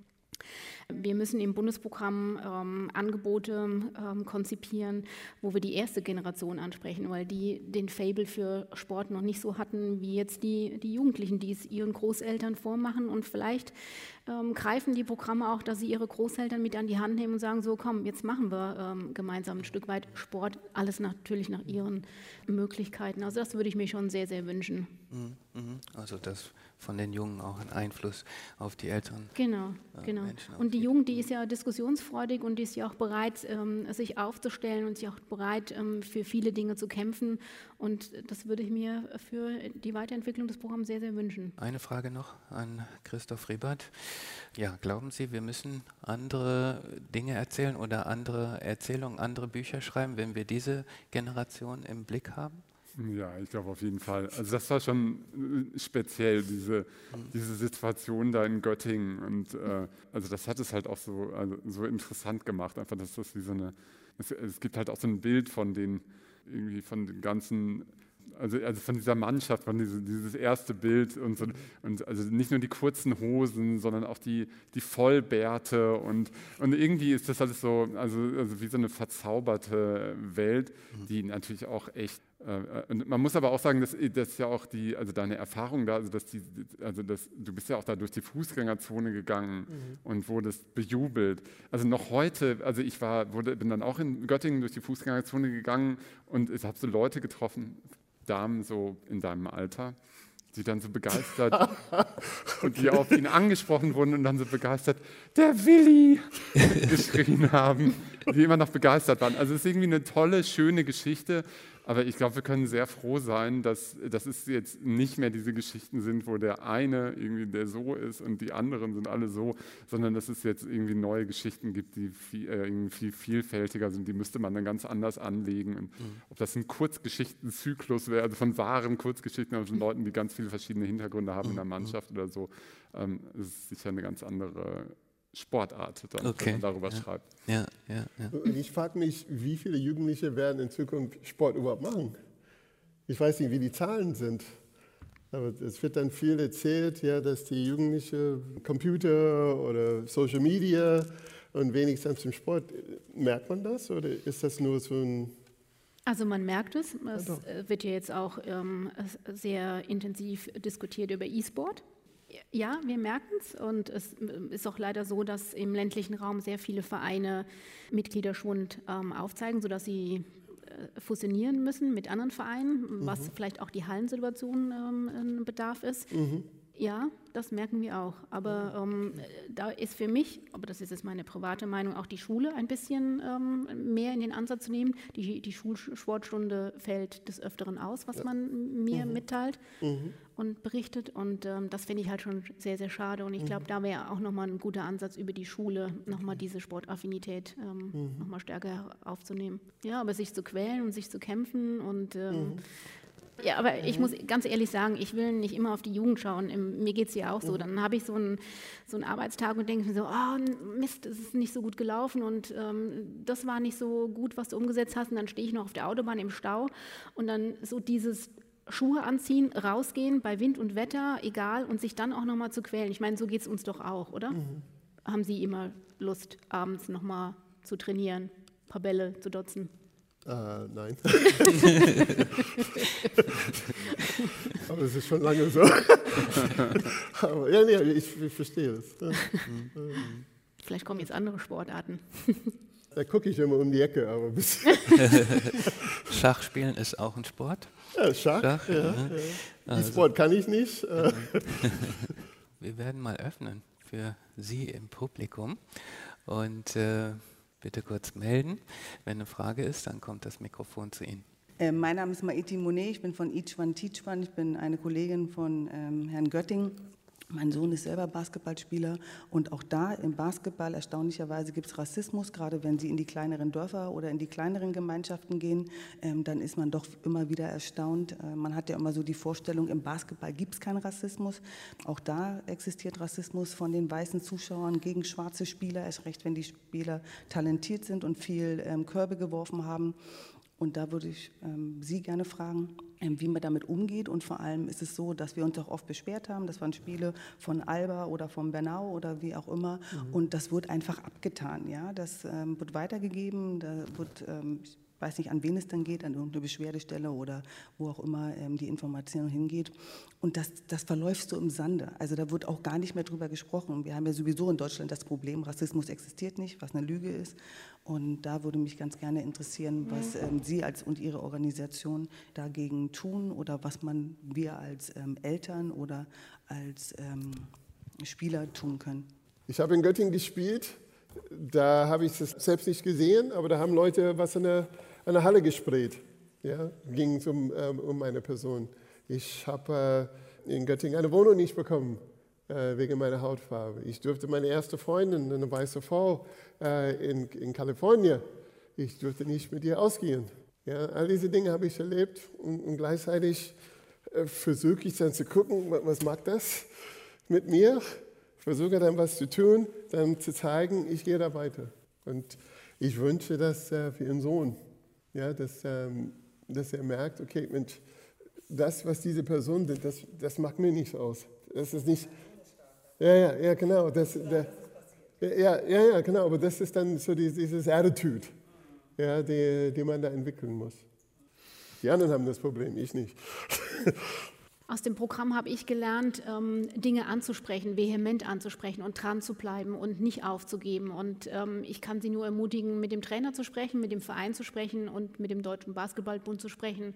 Wir müssen im Bundesprogramm ähm, Angebote ähm, konzipieren, wo wir die erste Generation ansprechen, weil die den Fable für Sport noch nicht so hatten wie jetzt die, die Jugendlichen, die es ihren Großeltern vormachen. Und vielleicht ähm, greifen die Programme auch, dass sie ihre Großeltern mit an die Hand nehmen und sagen, so komm, jetzt machen wir ähm, gemeinsam ein Stück weit Sport, alles natürlich nach ihren Möglichkeiten. Also das würde ich mir schon sehr, sehr wünschen. Mhm, mhm. Also das von den Jungen auch einen Einfluss auf die Älteren genau, äh, genau. Menschen. Und die Jugend, die ist ja diskussionsfreudig und die ist ja auch bereit, ähm, sich aufzustellen und sich auch bereit, ähm, für viele Dinge zu kämpfen. Und das würde ich mir für die Weiterentwicklung des Programms sehr, sehr wünschen. Eine Frage noch an Christoph Riebert. Ja, glauben Sie, wir müssen andere Dinge erzählen oder andere Erzählungen, andere Bücher schreiben, wenn wir diese Generation im Blick haben? Ja, ich glaube auf jeden Fall. Also das war schon äh, speziell, diese, diese Situation da in Göttingen. Und äh, also das hat es halt auch so, also so interessant gemacht, einfach, dass das wie so eine, es, es gibt halt auch so ein Bild von den, irgendwie von den ganzen also, also von dieser Mannschaft, von diese, dieses erste Bild und, so, und also nicht nur die kurzen Hosen, sondern auch die, die Vollbärte und, und irgendwie ist das alles so, also, also wie so eine verzauberte Welt, die natürlich auch echt und man muss aber auch sagen, dass, dass ja auch die, also deine Erfahrung da, also dass die, also dass, du bist ja auch da durch die Fußgängerzone gegangen mhm. und wurdest bejubelt. Also noch heute, also ich war, wurde, bin dann auch in Göttingen durch die Fußgängerzone gegangen und ich habe so Leute getroffen, Damen so in deinem Alter, die dann so begeistert und die auf ihn angesprochen wurden und dann so begeistert, der Willi, geschrien haben, die immer noch begeistert waren. Also es ist irgendwie eine tolle, schöne Geschichte aber ich glaube, wir können sehr froh sein, dass, dass es jetzt nicht mehr diese Geschichten sind, wo der eine irgendwie der so ist und die anderen sind alle so, sondern dass es jetzt irgendwie neue Geschichten gibt, die viel, äh, viel vielfältiger sind. Die müsste man dann ganz anders anlegen. Und mhm. Ob das ein Kurzgeschichtenzyklus wäre, also von wahren Kurzgeschichten, von Leuten, die ganz viele verschiedene Hintergründe haben in der mhm. Mannschaft oder so, ähm, ist sicher eine ganz andere Sportart, dann, okay. wenn man darüber ja. schreibt. Ja, ja, ja. Und ich frage mich, wie viele Jugendliche werden in Zukunft Sport überhaupt machen? Ich weiß nicht, wie die Zahlen sind. Aber es wird dann viel erzählt, ja, dass die Jugendliche Computer oder Social Media und wenig sonst im Sport. Merkt man das oder ist das nur so ein also man merkt es, es ja, wird ja jetzt auch ähm, sehr intensiv diskutiert über E-Sport. Ja, wir merken es und es äh, ist auch leider so, dass im ländlichen Raum sehr viele Vereine Mitgliederschwund ähm, aufzeigen, sodass sie äh, fusionieren müssen mit anderen Vereinen, mhm. was vielleicht auch die Hallensituation ähm, ein Bedarf ist. Mhm. Ja, das merken wir auch. Aber ähm, da ist für mich, aber das ist jetzt meine private Meinung, auch die Schule ein bisschen ähm, mehr in den Ansatz zu nehmen. Die, die Schulsportstunde fällt des Öfteren aus, was ja. man mir mhm. mitteilt mhm. und berichtet. Und ähm, das finde ich halt schon sehr, sehr schade. Und ich glaube, mhm. da wäre auch nochmal ein guter Ansatz über die Schule, nochmal diese Sportaffinität ähm, mhm. nochmal stärker aufzunehmen. Ja, aber sich zu quälen und sich zu kämpfen und ähm, mhm. Ja, aber ich muss ganz ehrlich sagen, ich will nicht immer auf die Jugend schauen. Mir geht es ja auch so. Dann habe ich so einen, so einen Arbeitstag und denke mir so, oh Mist, es ist nicht so gut gelaufen und ähm, das war nicht so gut, was du umgesetzt hast. Und dann stehe ich noch auf der Autobahn im Stau und dann so dieses Schuhe anziehen, rausgehen bei Wind und Wetter, egal, und sich dann auch nochmal zu quälen. Ich meine, so geht es uns doch auch, oder? Mhm. Haben Sie immer Lust, abends nochmal zu trainieren, ein paar Bälle zu dotzen? Äh, nein. Aber es ist schon lange so. Aber, ja, nee, ich, ich verstehe es. Vielleicht kommen jetzt andere Sportarten. Da gucke ich immer um die Ecke, aber bis. Schachspielen ist auch ein Sport? Ja, Schach. Schach ja, ja. Also. Sport kann ich nicht. Wir werden mal öffnen für Sie im Publikum. Und äh, bitte kurz melden. Wenn eine Frage ist, dann kommt das Mikrofon zu Ihnen. Äh, mein Name ist Maiti Monet, ich bin von Teach One. Ich bin eine Kollegin von ähm, Herrn Götting. Mein Sohn ist selber Basketballspieler und auch da im Basketball erstaunlicherweise gibt es Rassismus, gerade wenn Sie in die kleineren Dörfer oder in die kleineren Gemeinschaften gehen, ähm, dann ist man doch immer wieder erstaunt. Äh, man hat ja immer so die Vorstellung, im Basketball gibt es keinen Rassismus. Auch da existiert Rassismus von den weißen Zuschauern gegen schwarze Spieler, erst recht, wenn die Spieler talentiert sind und viel ähm, Körbe geworfen haben. Und da würde ich ähm, Sie gerne fragen, ähm, wie man damit umgeht. Und vor allem ist es so, dass wir uns auch oft beschwert haben. Das waren Spiele von Alba oder von Bernau oder wie auch immer. Mhm. Und das wird einfach abgetan. Ja? Das ähm, wird weitergegeben. Da wird, ähm, ich weiß nicht, an wen es dann geht, an irgendeine Beschwerdestelle oder wo auch immer ähm, die Information hingeht. Und das, das verläuft so im Sande. Also da wird auch gar nicht mehr drüber gesprochen. Wir haben ja sowieso in Deutschland das Problem, Rassismus existiert nicht, was eine Lüge ist. Und da würde mich ganz gerne interessieren, was ähm, Sie als und Ihre Organisation dagegen tun oder was man wir als ähm, Eltern oder als ähm, Spieler tun können. Ich habe in Göttingen gespielt, da habe ich es selbst nicht gesehen, aber da haben Leute was in der, in der Halle gesprayt. Ja, ging es um, ähm, um meine Person. Ich habe äh, in Göttingen eine Wohnung nicht bekommen äh, wegen meiner Hautfarbe. Ich durfte meine erste Freundin, eine weiße Frau äh, in, in Kalifornien, ich durfte nicht mit ihr ausgehen. Ja, all diese Dinge habe ich erlebt und, und gleichzeitig äh, versuche ich dann zu gucken, was macht das mit mir? Versuche dann was zu tun, dann zu zeigen, ich gehe da weiter. Und ich wünsche das äh, für Ihren Sohn, ja, dass, ähm, dass er merkt, okay, Mensch, das, was diese Person das, das macht mir nichts aus. Das ist nicht. Ja, ja, ja, genau. Das, der, ja, ja, ja, genau. Aber das ist dann so dieses Attitude, ja, die, die man da entwickeln muss. Die anderen haben das Problem, ich nicht. Aus dem Programm habe ich gelernt, ähm, Dinge anzusprechen, vehement anzusprechen und dran zu bleiben und nicht aufzugeben. Und ähm, ich kann Sie nur ermutigen, mit dem Trainer zu sprechen, mit dem Verein zu sprechen und mit dem Deutschen Basketballbund zu sprechen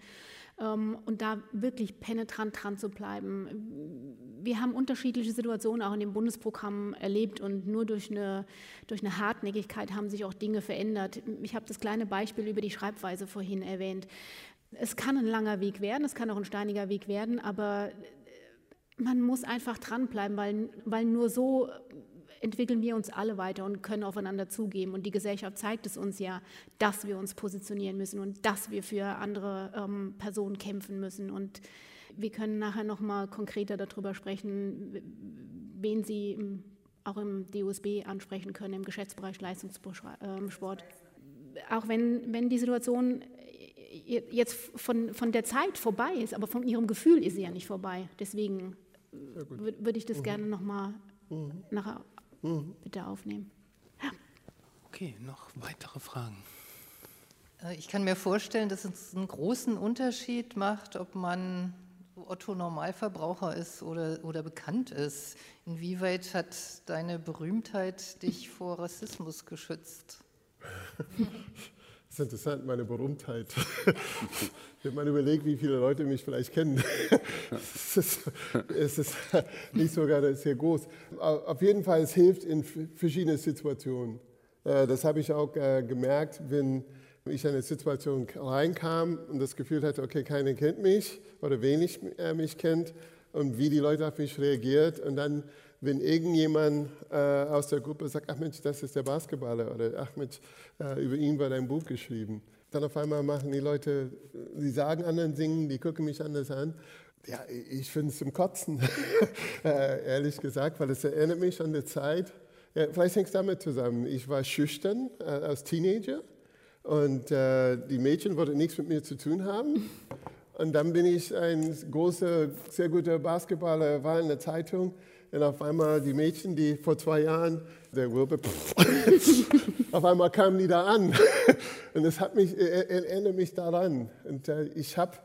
und da wirklich penetrant dran zu bleiben. Wir haben unterschiedliche Situationen auch in dem Bundesprogramm erlebt und nur durch eine, durch eine Hartnäckigkeit haben sich auch Dinge verändert. Ich habe das kleine Beispiel über die Schreibweise vorhin erwähnt. Es kann ein langer Weg werden, es kann auch ein steiniger Weg werden, aber man muss einfach dranbleiben, weil, weil nur so entwickeln wir uns alle weiter und können aufeinander zugeben. Und die Gesellschaft zeigt es uns ja, dass wir uns positionieren müssen und dass wir für andere ähm, Personen kämpfen müssen. Und wir können nachher noch mal konkreter darüber sprechen, wen Sie auch im DUSB ansprechen können, im Geschäftsbereich Leistungssport. Ähm, auch wenn, wenn die Situation jetzt von, von der Zeit vorbei ist, aber von Ihrem Gefühl ist sie ja nicht vorbei. Deswegen würde ich das mhm. gerne noch mal mhm. nachher mhm. bitte aufnehmen. Ja. Okay, noch weitere Fragen? Äh, ich kann mir vorstellen, dass es einen großen Unterschied macht, ob man Otto Normalverbraucher ist oder, oder bekannt ist. Inwieweit hat deine Berühmtheit dich vor Rassismus geschützt? Das ist interessant, meine Berühmtheit. Wenn man überlegt, wie viele Leute mich vielleicht kennen, es ist, es ist nicht sogar sehr groß. Auf jeden Fall, es hilft in verschiedenen Situationen. Äh, das habe ich auch äh, gemerkt, wenn ich in eine Situation reinkam und das Gefühl hatte, okay, keiner kennt mich oder wenig äh, mich kennt und wie die Leute auf mich reagiert und dann wenn irgendjemand aus der Gruppe sagt, ach Mensch, das ist der Basketballer oder ach Mensch, über ihn war dein Buch geschrieben. Dann auf einmal machen die Leute, die sagen anderen Dingen, die gucken mich anders an. Ja, ich finde es zum Kotzen, äh, ehrlich gesagt, weil es erinnert mich an die Zeit. Ja, vielleicht hängt es damit zusammen. Ich war schüchtern äh, als Teenager und äh, die Mädchen wollten nichts mit mir zu tun haben. Und dann bin ich ein großer, sehr guter Basketballer, war in der Zeitung. Und auf einmal die Mädchen, die vor zwei Jahren, der Wilbur, auf einmal kamen die da an. Und das hat mich, erinnert mich daran. Und äh, ich habe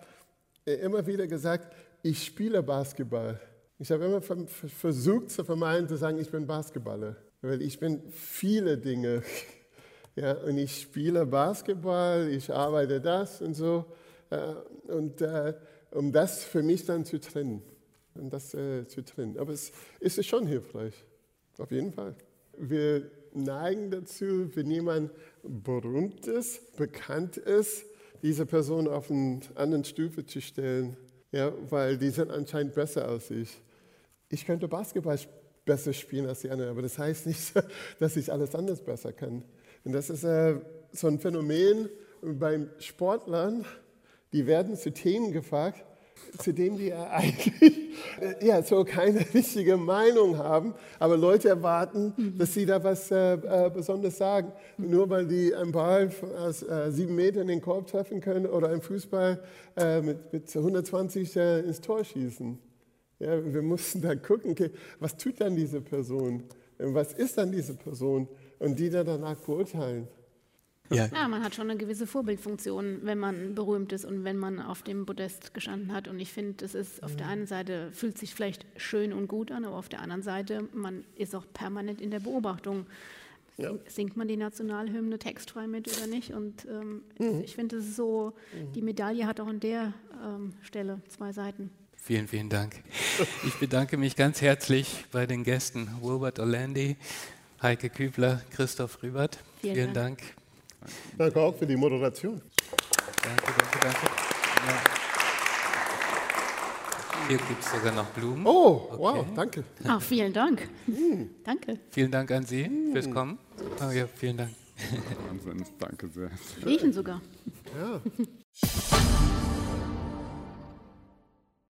immer wieder gesagt, ich spiele Basketball. Ich habe immer versucht zu vermeiden, zu sagen, ich bin Basketballer. Weil ich bin viele Dinge. Ja, und ich spiele Basketball, ich arbeite das und so. Äh, und äh, um das für mich dann zu trennen und das äh, zu trennen. Aber es ist schon hilfreich, auf jeden Fall. Wir neigen dazu, wenn jemand berühmt ist, bekannt ist, diese Person auf eine andere Stufe zu stellen, ja, weil die sind anscheinend besser als ich. Ich könnte Basketball besser spielen als die anderen, aber das heißt nicht, dass ich alles anders besser kann. Und das ist äh, so ein Phänomen beim Sportlern, die werden zu Themen gefragt, zu denen die eigentlich ja, so keine richtige Meinung haben, aber Leute erwarten, mhm. dass sie da was äh, äh, Besonderes sagen. Nur weil die einen Ball aus äh, sieben Metern in den Korb treffen können oder einen Fußball äh, mit, mit 120 äh, ins Tor schießen. Ja, wir mussten da gucken, okay, was tut dann diese Person? Was ist dann diese Person? Und die dann danach beurteilen. Ja. ja, man hat schon eine gewisse Vorbildfunktion, wenn man berühmt ist und wenn man auf dem Podest gestanden hat. Und ich finde, es ist auf der einen Seite fühlt sich vielleicht schön und gut an, aber auf der anderen Seite, man ist auch permanent in der Beobachtung. Ja. Singt man die Nationalhymne textfrei mit oder nicht? Und ähm, mhm. ich finde, es ist so, die Medaille hat auch an der ähm, Stelle zwei Seiten. Vielen, vielen Dank. Ich bedanke mich ganz herzlich bei den Gästen Wilbert Orlandi, Heike Kübler, Christoph Rübert. Vielen, vielen Dank. Dank. Danke auch für die Moderation. Danke, danke, danke. Ja. Hier gibt es sogar noch Blumen. Oh, okay. wow, danke. Ach, vielen Dank. Mm. Danke. Vielen Dank an Sie mm. fürs Kommen. Oh, ja, vielen Dank. Wahnsinn, danke sehr. Riechen sogar. Ja.